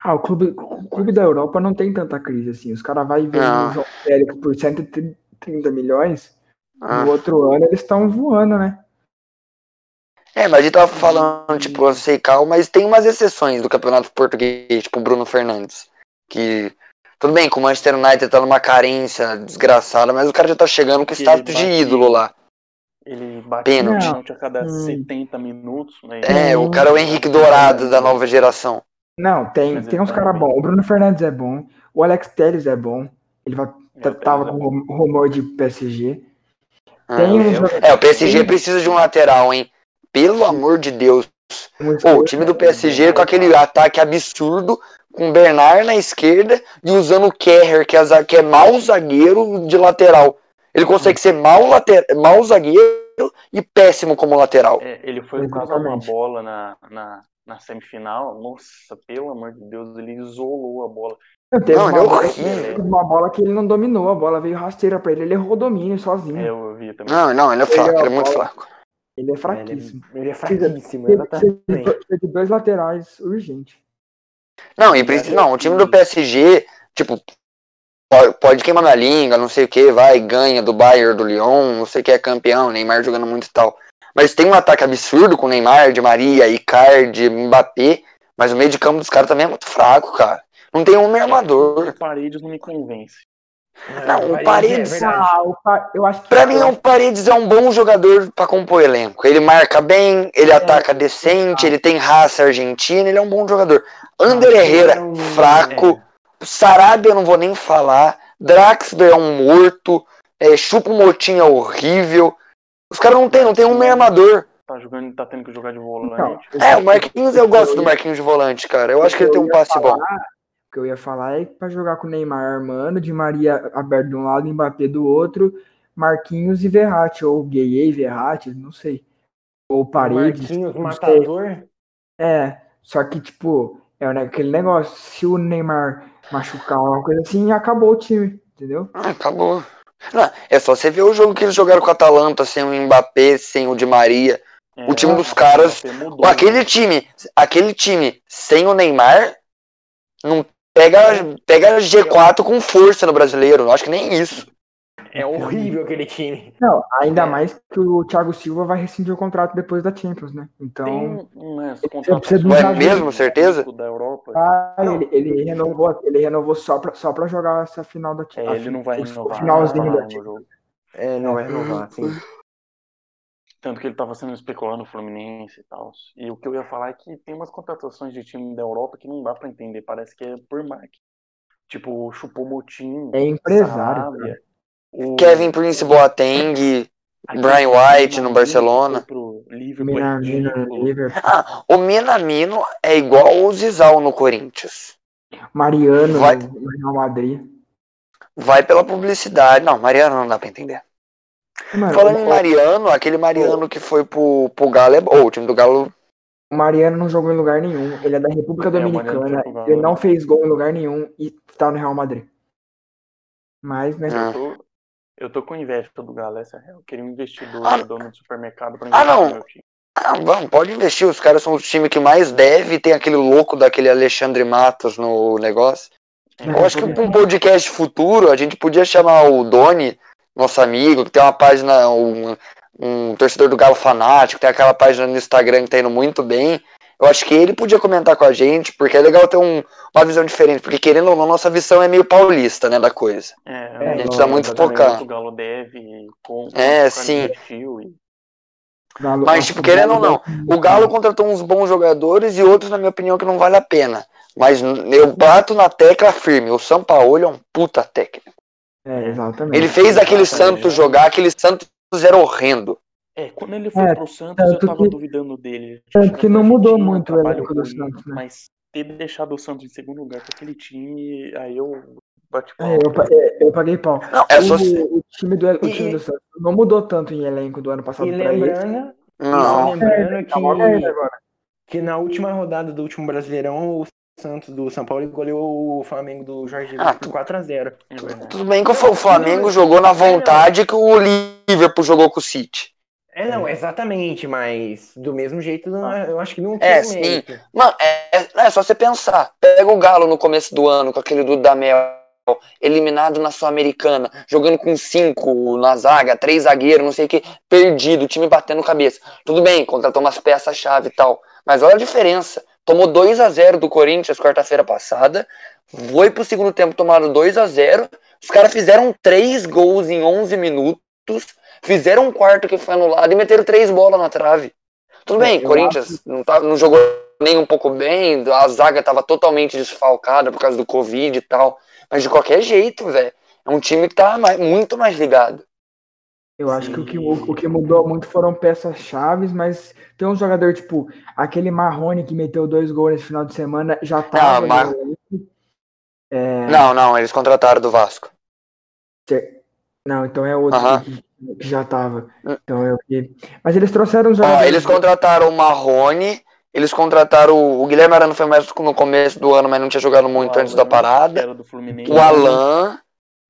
Ah, o clube, o clube da Europa não tem tanta crise assim. Os caras vão ver o João Félix por 130 milhões. Ah. No outro ano eles estão voando, né? É, mas a gente tava falando, tipo, eu sei cal, mas tem umas exceções do campeonato português, tipo o Bruno Fernandes. Que. Tudo bem, que o Manchester United tá numa carência desgraçada, mas o cara já tá chegando com status de ídolo lá. Ele bate Pênalti. pênalti a cada Hum. 70 minutos. Né? É, o cara é o Henrique Dourado da nova geração. Não, tem, Mas tem uns tá caras bons. O Bruno Fernandes é bom. O Alex Telles é bom. Ele vai, É, o tava Telles com é rum- rumor de PSG. Ah, Tem uns É, o PSG tem precisa de um lateral, hein? Pelo amor de Deus. Pô, o time do PSG com aquele ataque absurdo, com o Bernard na esquerda e usando o Kerrer, que é, que é mau zagueiro de lateral. Ele consegue ser mau, later, mau zagueiro e péssimo como lateral. É, ele foi cruzar uma bola na, na, na semifinal. Nossa, pelo amor de Deus, ele isolou a bola. Teve Não, uma, ele é bola, horrível. teve uma bola que ele não dominou, a bola veio rasteira pra ele, ele errou o domínio sozinho. É, eu vi também. Não, não, ele é fraco, Ele é ele é muito bola. fraco. Ele é Ele fraquíssimo. é, ele é Precisa- fraquíssimo, Precisa precisa de, exatamente. dois- precisa de dois laterais urgente. Não, e preci- não, o time do PSG, tipo, pode, pode queimar na língua, não sei o que, vai, ganha do Bayern, do Lyon, não sei o que é campeão, Neymar jogando muito e tal. Mas tem um ataque absurdo com Neymar, de Maria, Icardi, Mbappé, mas o meio de campo dos caras também é muito fraco, cara. Não tem um armador. Paredes não me convence. Não, o É Paredes- verdade. Ah, o Pa- eu acho que Pra mim, o Paredes é um bom jogador pra compor elenco. Ele marca bem, ele ataca decente, ele tem raça argentina, ele é um bom jogador. Ander Não, Herrera, é um- fraco. Sarabia eu não vou nem falar. Draxler é um morto. É, Chupa Motinho é horrível. Os caras não tem, não tem um meio armador. Tá jogando, tá tendo que jogar de Então, volante. É, o Marquinhos eu gosto do Marquinhos de volante, cara. Eu acho que ele tem um passe bom. O que eu ia falar é pra jogar com o Neymar armando, de Maria aberto de um lado Mbappé do outro, Marquinhos e Verratti, ou Gueye e Verratti, não sei. Ou Paredes. Marquinhos, matador. É, só que, tipo, é né, aquele negócio, se o Neymar machucar uma coisa assim, acabou o time, entendeu? Ah, acabou. Não, é só você ver o jogo que eles jogaram com a Atalanta, sem o Mbappé, sem o Di Maria. É, o time dos o caras- mudou, Aquele né? time, aquele time sem o Neymar não pega, pega G4 com força no brasileiro. Eu acho que nem isso. É horrível aquele time. Não, ainda É. mais que o Thiago Silva vai rescindir o contrato depois da Champions, né? Então, Tem né, zagueiro. mesmo, certeza? Da Europa. ah, ele, ele renovou, ele renovou só pra, só pra jogar essa final da É, Champions. ele não vai renovar. O finalzinho não, da Champions. É, não vai renovar, sim. Tanto que ele tava sendo especulado no Fluminense e tal. E o que eu ia falar é que tem umas contratações de time da Europa que não dá pra entender. Parece que é por marketing. Tipo, o Chupomotim, É empresário. Sarabia, o- Kevin Prince Boateng. Brian White no Barcelona. pro Liverpool, é Minamino. Liverpool. Ah, o Minamino é igual o Zizal no Corinthians. Mariano Vai- no Real Madrid. Vai pela publicidade. Não, Mariano não dá pra entender. Mano, Falando em o- Mariano, aquele Mariano que foi pro, pro Galo é bom. O time do Galo O Mariano não jogou em lugar nenhum. Ele é da República É, o Dominicana. Galo, ele não né? fez gol em lugar nenhum e tá no Real Madrid. Mas, né? Ah. Eu tô, eu tô com inveja do Galo, essa é real. Eu queria um investidor, Ah. dono de supermercado pra Ah, não. no meu time. Ah, vamos, pode investir. Os caras são os times que mais deve. Tem aquele louco daquele Alexandre Matos no negócio. É, Eu acho que pra um podcast futuro a gente podia chamar o Doni, nosso amigo, que tem uma página, um, um torcedor do Galo fanático, tem aquela página no Instagram que tá indo muito bem. Eu acho que ele podia comentar com a gente, porque é legal ter um- uma visão diferente, porque querendo ou não, nossa visão é meio paulista, né, da coisa. É, a gente não, tá muito focado. O Galo deve, com, É, sim. e- Galo- Mas, tipo, querendo ou não, O Galo contratou uns bons jogadores e outros, na minha opinião, que não vale a pena. Mas eu bato na tecla firme. O São Paulo é um puta técnico. É, exatamente. Ele fez aquele. Santos jogar, aquele Santos era horrendo. É, quando ele foi É, pro Santos, eu tava que- duvidando dele. tanto que não mudou muito o elenco do Santos, né? Mas ter deixado o Santos em segundo lugar com aquele time, aí eu bati É, palma. eu, é, eu paguei pau. Não, é só. O, o time do, o E- time do Santos não mudou tanto em elenco do ano passado E pra esse. lembrando, e Não. só lembrando uma merda que, que na última rodada do último Brasileirão, o Santos do São Paulo goleou o Flamengo do Jorge Jesus Ah, por 4x0. É. Tudo bem que o Flamengo jogou na vontade que o Liverpool jogou com o City. É, não, exatamente, mas do mesmo jeito, não, eu acho que não É, tem sim. mérito. Mano, é, é- é só você pensar. Pega o Galo no começo do ano, com aquele do Damel, eliminado na Sul-Americana, jogando com cinco na zaga, três zagueiros, não sei o que, perdido, o time batendo cabeça. Tudo bem, contratou umas peças-chave e tal. Mas olha a diferença. Tomou 2 a 0 do Corinthians quarta-feira passada. Foi pro segundo tempo, tomaram 2 a 0 Os caras fizeram três gols em 11 minutos. Fizeram um quarto que foi anulado e meteram três bolas na trave. Tudo bem, eu Corinthians não, tá, não jogou nem um pouco bem, a zaga tava totalmente desfalcada por causa do Covid e tal. Mas de qualquer jeito, velho, é um time que tá mais- muito mais ligado. Eu acho que o, que o, o que mudou muito foram peças chaves, mas tem um jogador tipo aquele Marrone que meteu dois gols nesse final de semana já tava. no Mar- elenco. É, Não, não, eles contrataram do Vasco. não, então é outro Aham. que, que já tava. Hum. Então eu vi. Mas eles trouxeram os jogadores. eles contrataram o Marrone, eles contrataram o, o Guilherme Arana foi mais no começo do ano, mas não tinha jogado muito O antes da Alan, que parada. era do Fluminense.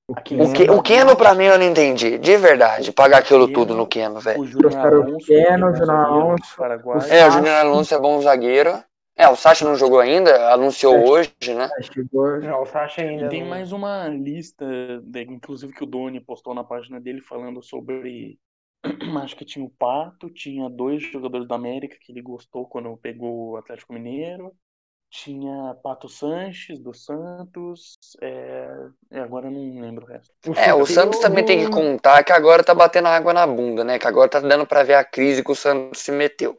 O o o, Keno, que, o Keno pra mim eu não entendi, de verdade, pagar aquilo tudo no Keno, velho. O Júnior o Alonso, Keno, é bom Júnior Alonso, Paraguai. o É, o Júnior Alonso é bom zagueiro. É, o Sacha não jogou ainda, anunciou É. hoje, né? É. Não, o Sacha ainda E tem não- mais uma lista, de- inclusive que o Doni postou na página dele falando sobre. Acho que tinha o Pato, tinha dois jogadores da América que ele gostou quando pegou o Atlético Mineiro. Tinha Pato Sanches, do Santos. É... é, agora eu não lembro o resto. É, o Santos também tem que contar que agora tá batendo água na bunda, né? Que agora tá dando pra ver a crise que o Santos se meteu.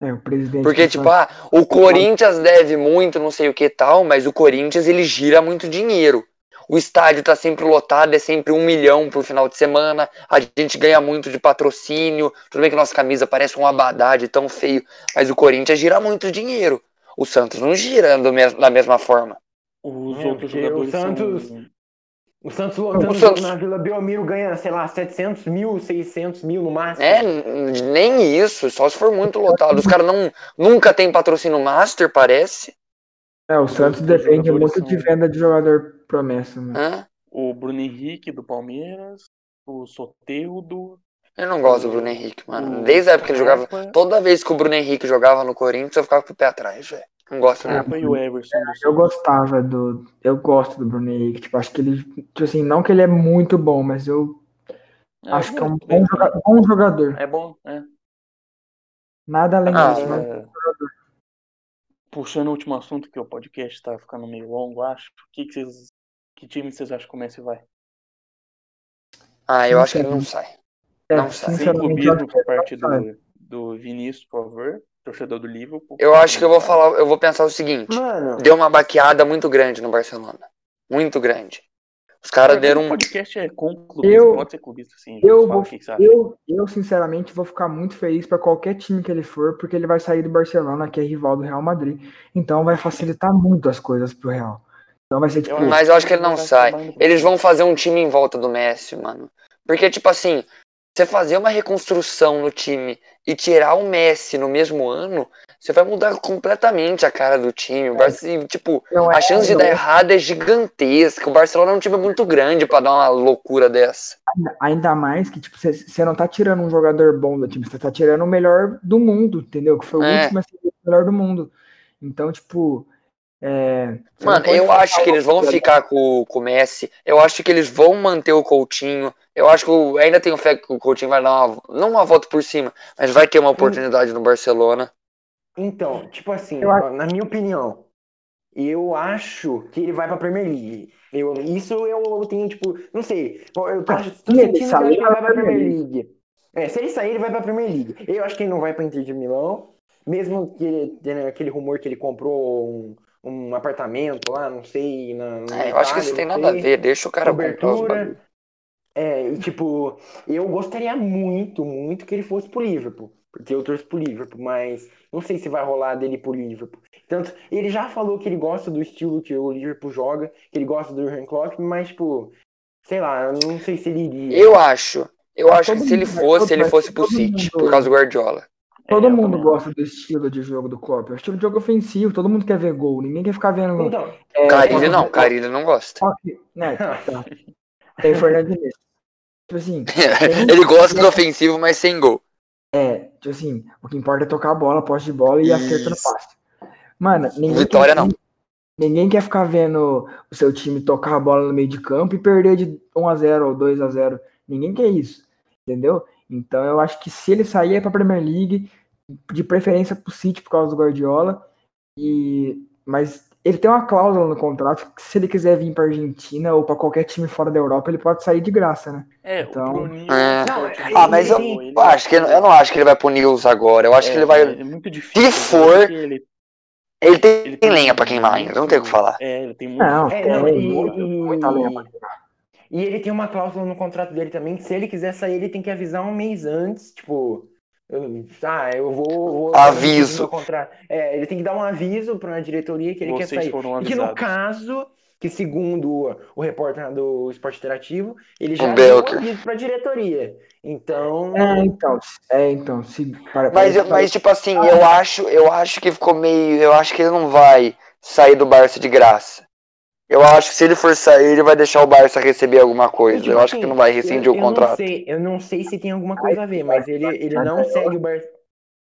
É, o presidente. Porque, tipo, Santos- ah, o Corinthians deve muito, não sei o que tal, mas o Corinthians ele gira muito dinheiro. O estádio tá sempre lotado, é sempre um milhão por final de semana. A gente ganha muito de patrocínio. Tudo bem que nossa camisa parece um abadá de tão feio, mas o Corinthians gira muito dinheiro. O Santos não gira do mes- da mesma forma. Os É, outros jogadores o Santos- são. O Santos lotando O Santos- na Vila Belmiro ganha, sei lá, 700 mil, 600 mil no máximo. É, nem isso, só se for muito lotado. Os caras não, nunca tem patrocínio master, parece. É, o Santos os depende muito de venda de jogador promessa. Hã? O Bruno Henrique do Palmeiras, o Soteudo, Eu não gosto do Bruno Henrique, mano. o Desde a época que ele jogava. Toda vez que o Bruno Henrique jogava no Corinthians, eu ficava com o pé atrás, velho. Não gosto não. Scarpa e o Everson do Eu gostava do. Eu gosto do Bruno Henrique. Tipo, acho que ele. Tipo assim, não que ele é muito bom, mas eu É, acho que é um bom, joga- bom jogador. É bom, é. Nada além Ah, disso, mas É, Puxando o último assunto, que o podcast tá ficando meio longo, acho. Que, que, vocês, que time vocês acham que começa e vai? Ah, eu acho que ele não sai. É, não sinceramente, eu clubismo acho que por parte não sai. do, do Vinícius, por favor, torcedor do Liverpool. Eu acho que eu vou falar, eu vou pensar o seguinte. Mano, Deu uma baqueada muito grande no Barcelona. Muito grande. Os caras deram O um. podcast é com clubista, Eu- pode ser clubista sim. eu vou-. Eu, eu, sinceramente, vou ficar muito feliz pra qualquer time que ele for, porque ele vai sair do Barcelona, que é rival do Real Madrid. Então vai facilitar muito as coisas pro Real. Então vai ser tipo. Eu Mas eu acho que ele não sai. Eles vão fazer um time em volta do Messi, mano. Porque, tipo assim, você fazer uma reconstrução no time e tirar o Messi no mesmo ano, você vai mudar completamente a cara do time. O Barça, e, tipo, não é- a chance de não dar é- errado é gigantesca. O Barcelona é um time muito grande pra dar uma loucura dessa. Ainda mais que, tipo, você não tá tirando um jogador bom do time, você tá tirando o melhor do mundo, entendeu? Que foi o É. último a ser o melhor do mundo. Então, tipo. É, Mano, eu acho que eles vão ficar com, com o Messi. Eu acho que eles vão manter o Coutinho. Eu acho que eu ainda tenho fé que o Coutinho vai dar uma, não uma volta por cima, mas vai ter uma oportunidade no Barcelona. então, tipo assim, Eu na minha opinião, eu acho que ele vai pra Premier League. Eu, isso eu tenho, tipo, não sei. Eu, tô, Ah, tô se sentindo ele que eu sair, acho que ele vai pra Premier League. É, se ele sair, ele vai pra Premier League. Eu acho que ele não vai pra Inter de Milão. Mesmo que ele tenha aquele rumor que ele comprou um, um apartamento lá, não sei, na, na É, eu acho que isso tem nada a sei. ver. Deixa o cara Cobertura. É, e tipo, eu gostaria muito, muito que ele fosse pro Liverpool. Porque eu torço pro Liverpool, mas não sei se vai rolar dele pro Liverpool. Tanto, ele já falou que ele gosta do estilo que o Liverpool joga, que ele gosta do Jurgen Klopp, mas, tipo, sei lá, eu não sei se ele iria. Eu acho. Eu acho que se ele fosse, ele fosse pro City, por causa do Guardiola. Todo É, mundo gosta do estilo de jogo do Klopp. É o estilo de jogo ofensivo, todo mundo quer ver gol. Ninguém quer ficar vendo. Então, é, Carilho não, Carilho não gosta. né, tá. Tem Fernando Diniz. Tipo assim, ele gosta do ofensivo, mas sem gol. é, tipo assim, o que importa é tocar a bola, posse de bola e acerto no passe. Mano, ninguém Vitória quer, não. Ninguém quer ficar vendo o seu time tocar a bola no meio de campo e perder de 1 a 0 ou 2 a 0 Ninguém quer isso, entendeu? Então eu acho que se ele sair é pra Premier League, de preferência pro City por causa do Guardiola, e mas ele tem uma cláusula no contrato que se ele quiser vir pra Argentina ou pra qualquer time fora da Europa, ele pode sair de graça, né? É, Então- o Bruninho. É. Não, Ah, mas eu, Ele- eu acho que eu não acho que ele vai pro News agora. Eu acho que ele vai. É muito difícil. for, porque Ele, Ele tem, ele tem lenha pra queimar ainda, não tem o que falar. É, ele tem muito. Não, É, tem muita lenha pra queimar. E ele tem uma cláusula no contrato dele também, que se ele quiser sair, ele tem que avisar um mês antes, tipo, eu- ah, eu vou, vou Aviso. É, ele tem que dar um aviso para a diretoria que ele quer Vocês sair. foram E que no avisados. caso, que segundo o, repórter do Esporte Interativo, ele já deu um aviso para a diretoria. Então, É, então, é, então, se para, Mas, para- mas tipo assim, eu acho, eu acho que ficou meio. Eu acho que ele não vai sair do Barça de graça. Eu acho que se ele for sair, ele vai deixar o Barça receber alguma coisa. Tipo Eu acho que não vai rescindir eu, o eu não contrato. sei, eu não sei se tem alguma coisa a ver, mas ele, ele não segue o Bar...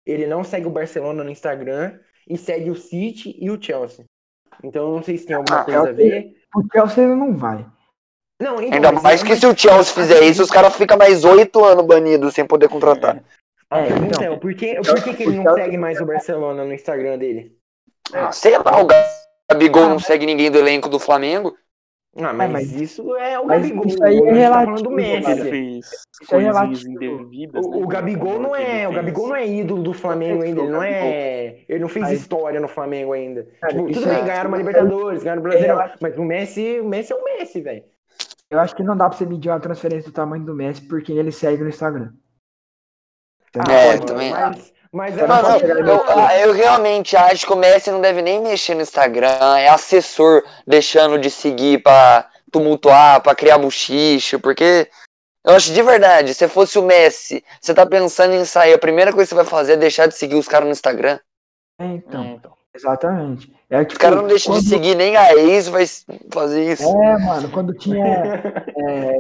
ele não segue o Barcelona no Instagram e segue o City e o Chelsea. Então não sei se tem alguma Ah, coisa a ver. O Chelsea ele não vai. Não, então, Ainda mais é que se o Chelsea fizer isso, os caras ficam mais oito anos banidos sem poder contratar. É, pergunta então. é, por que, por que, que ele não segue mais o Barcelona no Instagram dele? Ah, sei lá, o Gabigol não segue ninguém do elenco do Flamengo. Ah, mas, mas- isso é o mas Gabigol. isso aí é tá relativo, Que Messi. ele fez Isso é coisinhas relativo. indevidas. né, O, o Gabigol não é, o. Gabigol não é ídolo do Flamengo ainda, ele não é, ele não fez história no Flamengo ainda. Tipo, isso tudo bem, é- ganharam uma Libertadores, ganharam o Brasileirão, É, mas o Messi, o Messi é o Messi, velho. Eu acho que não dá pra você medir uma transferência do tamanho do Messi por quem ele segue no Instagram. Entendeu? É, mano, também mas, mas Não, é Não, não, pode chegar eu, eu realmente acho que o Messi não deve nem mexer no Instagram, é assessor deixando de seguir pra tumultuar, pra criar buchiche, porque eu acho de verdade, se fosse o Messi, você tá pensando em sair, a primeira coisa que você vai fazer é deixar de seguir os caras no Instagram. É, então, É, então. Exatamente. É, Os tipo, caras não deixam de quando- seguir nem a ex, vai fazer isso. É, mano, quando tinha. é,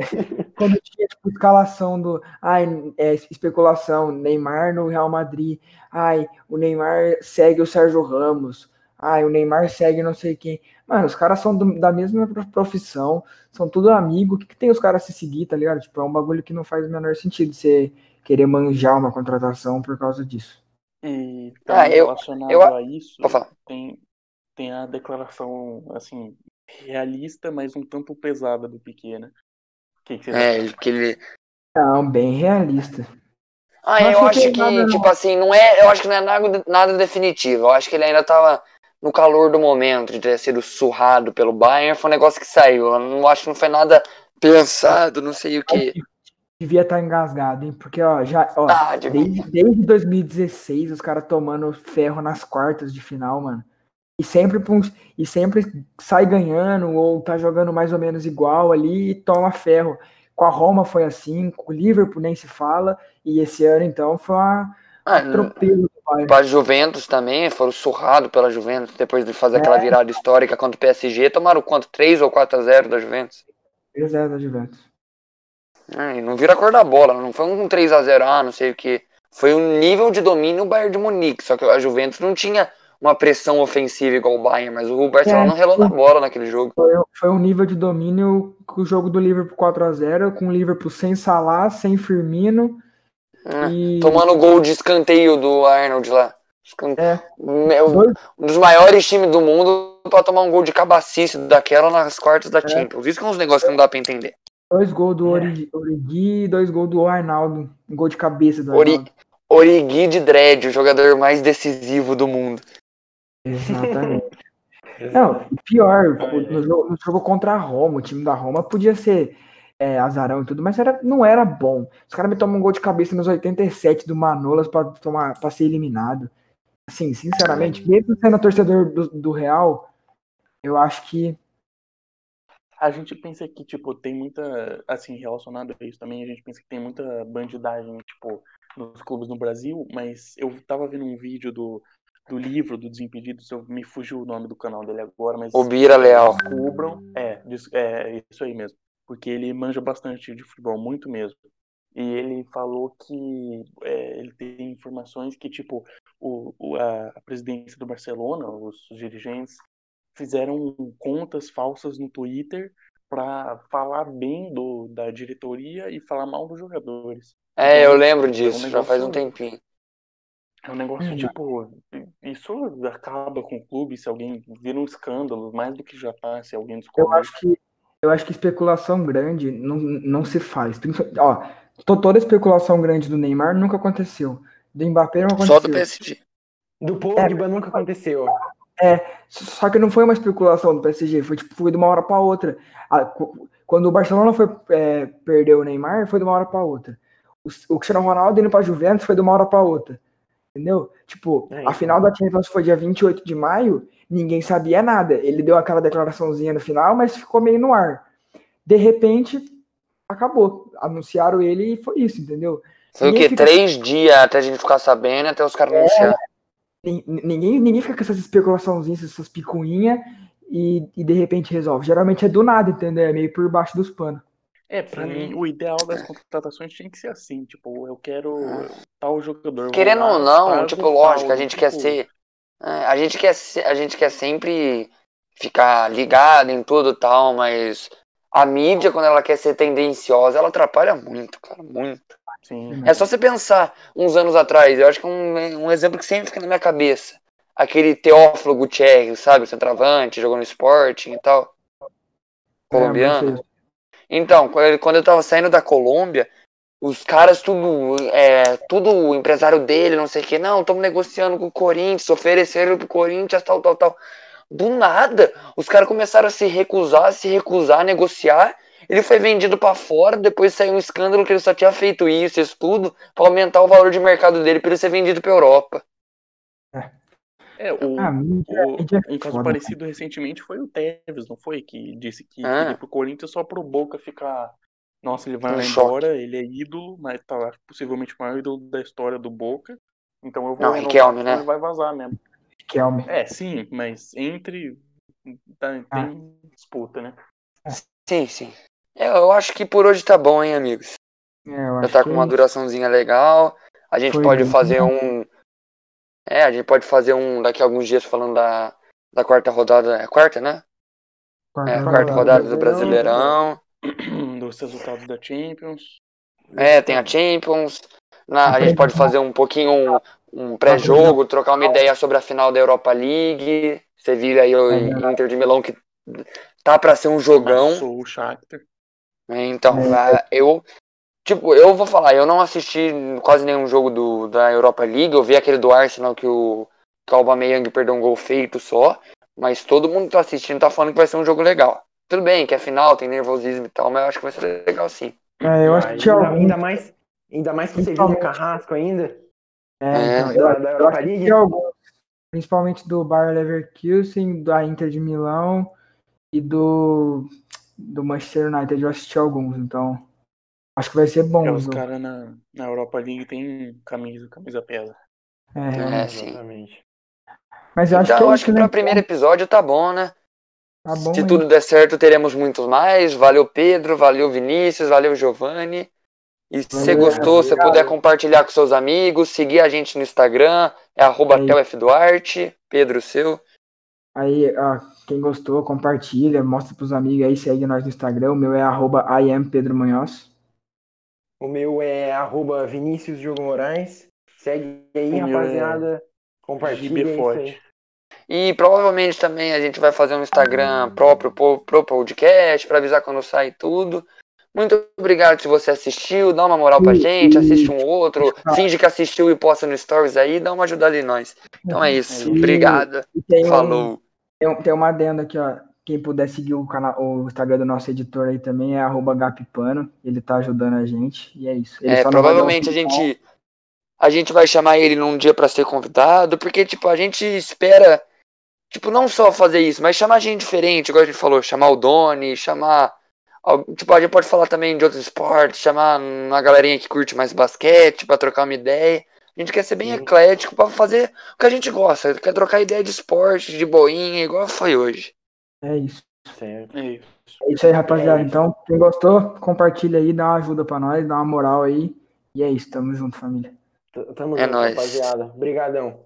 quando tinha, tipo, escalação do. Ai, é, especulação, Neymar no Real Madrid. Ai, o Neymar segue o Sérgio Ramos. Ai, o Neymar segue não sei quem. Mano, os caras são do- da mesma pro- profissão, são tudo amigo. O que, que tem os caras se seguir, tá ligado? Tipo, é um bagulho que não faz o menor sentido você querer manjar uma contratação por causa disso. E Ah, também eu- relacionado eu- a isso, tem, tem a declaração, assim, realista, mas um tanto pesada do Piquet, né? O que, que você É, ele- que ele. Não, bem realista. Ah, Não eu acho que nada, que, não. tipo assim, não é. Eu acho que não é nada, nada definitivo. Eu acho que ele ainda tava no calor do momento de ter sido surrado pelo Bayern. Foi um negócio que saiu. Eu não acho que não foi nada pensado, não sei o que. Devia estar engasgado, hein? Porque, ó, já. Ó, Ah, de... Desde, desde 2016, os caras tomando ferro nas quartas de final, mano. E sempre, e sempre sai ganhando, ou tá jogando mais ou menos igual ali e toma ferro. Com a Roma foi assim, com o Liverpool nem se fala, e esse ano, então, foi uma ah, atropelo pra Juventus também, foram surrados pela Juventus depois de fazer aquela virada histórica contra o PSG. Tomaram quanto? 3 ou 4 a 0 da Juventus? 3x0 da Juventus. Ah, não vira a cor da bola, não foi um 3 a 0 ah, não sei o que. Foi um nível de domínio o Bayern de Munique, só que a Juventus não tinha uma pressão ofensiva igual o Bayern, mas o Barcelona É, não relou na bola naquele jogo. Foi, foi um nível de domínio com o jogo do Liverpool 4x0, com o Liverpool sem Salah, sem Firmino. Ah, E Tomando gol de escanteio do Arnold lá. Escan- É. Meu, um dos maiores times do mundo pra tomar um gol de cabacice daquela nas quartas da Champions. Isso que é uns negócios que não dá pra entender. Dois gols do É. Ori- Origi e dois gols do Arnaldo. Um gol de cabeça do Ori- Arnaldo. Origi de Dredd, o jogador mais decisivo do mundo. Exatamente. Não, pior, no jogo, no jogo contra a Roma, o time da Roma podia ser é, azarão e tudo, mas era, não era bom. Os caras me tomam um gol de cabeça nos 87 do Manolas pra, tomar, pra ser eliminado. Assim, sinceramente, mesmo sendo torcedor do, do Real, eu acho que. A gente pensa que, tipo, tem muita, assim, relacionado a isso também, a gente pensa que tem muita bandidagem, tipo, nos clubes no Brasil, mas eu tava vendo um vídeo do, do livro do Desimpedidos, eu me fugiu o nome do canal dele agora, mas O Bira Leal. descubram, é, é isso aí mesmo, porque ele manja bastante de futebol, muito mesmo. E ele falou que é, ele tem informações que, tipo, o, o- a presidência do Barcelona, os dirigentes, fizeram contas falsas no Twitter para falar bem do, da diretoria e falar mal dos jogadores. É, eu lembro É um disso, já faz um tempinho. É um negócio, Hum. tipo, isso acaba com o clube se alguém vira um escândalo, mais do que já tá, se alguém Eu descobre. acho que eu acho que especulação grande não, não se faz. Ó, to- toda especulação grande do Neymar nunca aconteceu. Do Mbappé não aconteceu. Só do PSG. Do Pogba nunca aconteceu. Só que não foi uma especulação do PSG, foi tipo, foi de uma hora para outra. Quando o Barcelona foi é, perder o Neymar, foi de uma hora para outra. O, o Cristiano Ronaldo indo para Juventus foi de uma hora para outra. Entendeu? Tipo, É, a então. final da Champions foi dia 28 de maio, ninguém sabia nada. Ele deu aquela declaraçãozinha no final, mas ficou meio no ar. De repente, acabou. Anunciaram ele e foi isso, entendeu? Foi o quê? fica- Três dias até a gente ficar sabendo, até os caras anunciarem. Nin- Ninguém, ninguém fica com essas especulaçãozinhas, essas picuinhas e, e de repente resolve. Geralmente é do nada, entendeu? É meio por baixo dos panos. É, pra Sim. mim, o ideal das contratações tinha que ser assim, tipo, eu quero tal jogador. Querendo lá, ou não, tipo, tal, lógico, a gente tipo, quer ser. É, a, gente quer, se- a gente quer sempre ficar ligado em tudo e tal, mas a mídia, quando ela quer ser tendenciosa, ela atrapalha muito, cara, muito. Sim. É só você pensar uns anos atrás, eu acho que é um, um exemplo que sempre fica na minha cabeça. Aquele Teófilo Gutierrez, sabe? O centroavante, jogou no Sporting e tal. Colombiano. É, Então, quando eu tava saindo da Colômbia, os caras tudo, é, tudo o empresário dele, não sei o que, não, estamos negociando com o Corinthians, ofereceram pro Corinthians, tal, tal, tal. Do nada, os caras começaram a se recusar, se recusar, a negociar. Ele foi vendido pra fora, depois saiu um escândalo que ele só tinha feito isso, isso tudo, pra aumentar o valor de mercado dele pra ele ser vendido pra Europa. É, o, A mídia, a o- mídia é um caso foda, parecido recentemente foi o Tevez, não foi? Que disse que Ah. queria pro Corinthians só pro Boca ficar. Nossa, ele vai Um lá choque. embora, ele é ídolo, mas tá lá, possivelmente o maior ídolo da história do Boca. Então eu vou Não, Riquelme, né? Ele vai vazar mesmo. Kelme. É, sim, mas entre. tá- tem Ah. disputa, né? Sim, sim. Eu, eu acho que por hoje tá bom, hein, amigos? É, eu Já acho tá que com uma é isso. duraçãozinha legal. A gente Foi pode bem. fazer um. É, a gente pode fazer um daqui a alguns dias falando da, da quarta rodada. É quarta, né? Quarta É, rodada. quarta rodada do Brasileirão. Dos resultados da Champions. É, tem a Champions. Na, a gente pode fazer um pouquinho um, um pré-jogo, trocar uma ideia sobre a final da Europa League. Você viu aí o Inter de Milão que tá pra ser um jogão. Amassou o Shakhtar. É, Então, a- eu. Tipo, eu vou falar, eu não assisti quase nenhum jogo do, da Europa League. Eu vi aquele do Arsenal que o, que o Aubameyang perdeu um gol feito só. Mas todo mundo que tá assistindo tá falando que vai ser um jogo legal. Tudo bem, que é final, tem nervosismo e tal, mas eu acho que vai ser legal sim. É, eu acho que tinha ainda, algum. ainda mais, ainda mais que você viu o Carrasco ainda. É, então, Da, da eu Europa acho que League. alguns. Principalmente do Bayer Leverkusen, da Inter de Milão e do, do Manchester United. Eu assisti alguns, então. Acho que vai ser bom. É, o os caras na, na Europa League tem camisa, camisa pesa. É, É, realmente. sim. Exatamente. Mas eu acho Então, que é eu isso, acho que pra primeiro episódio tá bom, né? Tá bom, Se hein? tudo der certo, teremos muitos mais. Valeu, Pedro. Valeu, Vinícius. Valeu, Giovanni. E se você gostou, se puder compartilhar com seus amigos, seguir a gente no Instagram, é arroba telfduarte. Pedro, seu. Aí, ó, quem gostou, compartilha, mostra pros amigos aí, segue nós no Instagram. O meu é arroba IamPedroManhos. O meu é arroba Vinícius Diogo Moraes. Segue aí, O é rapaziada. Compartilha GB isso Forte. aí. E provavelmente também a gente vai fazer um Instagram próprio pro, podcast, pra avisar quando sai tudo. Muito obrigado se você assistiu, dá uma moral pra gente, assiste um outro, finge que assistiu e posta no Stories aí, dá uma ajudada em nós. Então é isso, E- obrigado, falou. Tem, tem uma adenda aqui, ó. Quem puder seguir o, canal, o Instagram do nosso editor aí também é Gapipano. Ele tá ajudando a gente. E é isso. Ele É, provavelmente a gente a gente vai chamar ele num dia pra ser convidado, porque tipo, a gente espera tipo não só fazer isso, mas chamar gente diferente, igual a gente falou, chamar o Doni, chamar tipo, a gente pode falar também de outros esportes, chamar uma galerinha que curte mais basquete pra trocar uma ideia. A gente quer ser bem Sim. eclético pra fazer o que a gente gosta, quer trocar ideia de esporte, de boinha, igual foi hoje. É isso. Certo. É isso. É isso aí, rapaziada. É isso. Então, quem gostou, compartilha aí, dá uma ajuda pra nós, dá uma moral aí. E é isso, tamo junto, família. T- Tamo É junto, nóis. rapaziada. Obrigadão.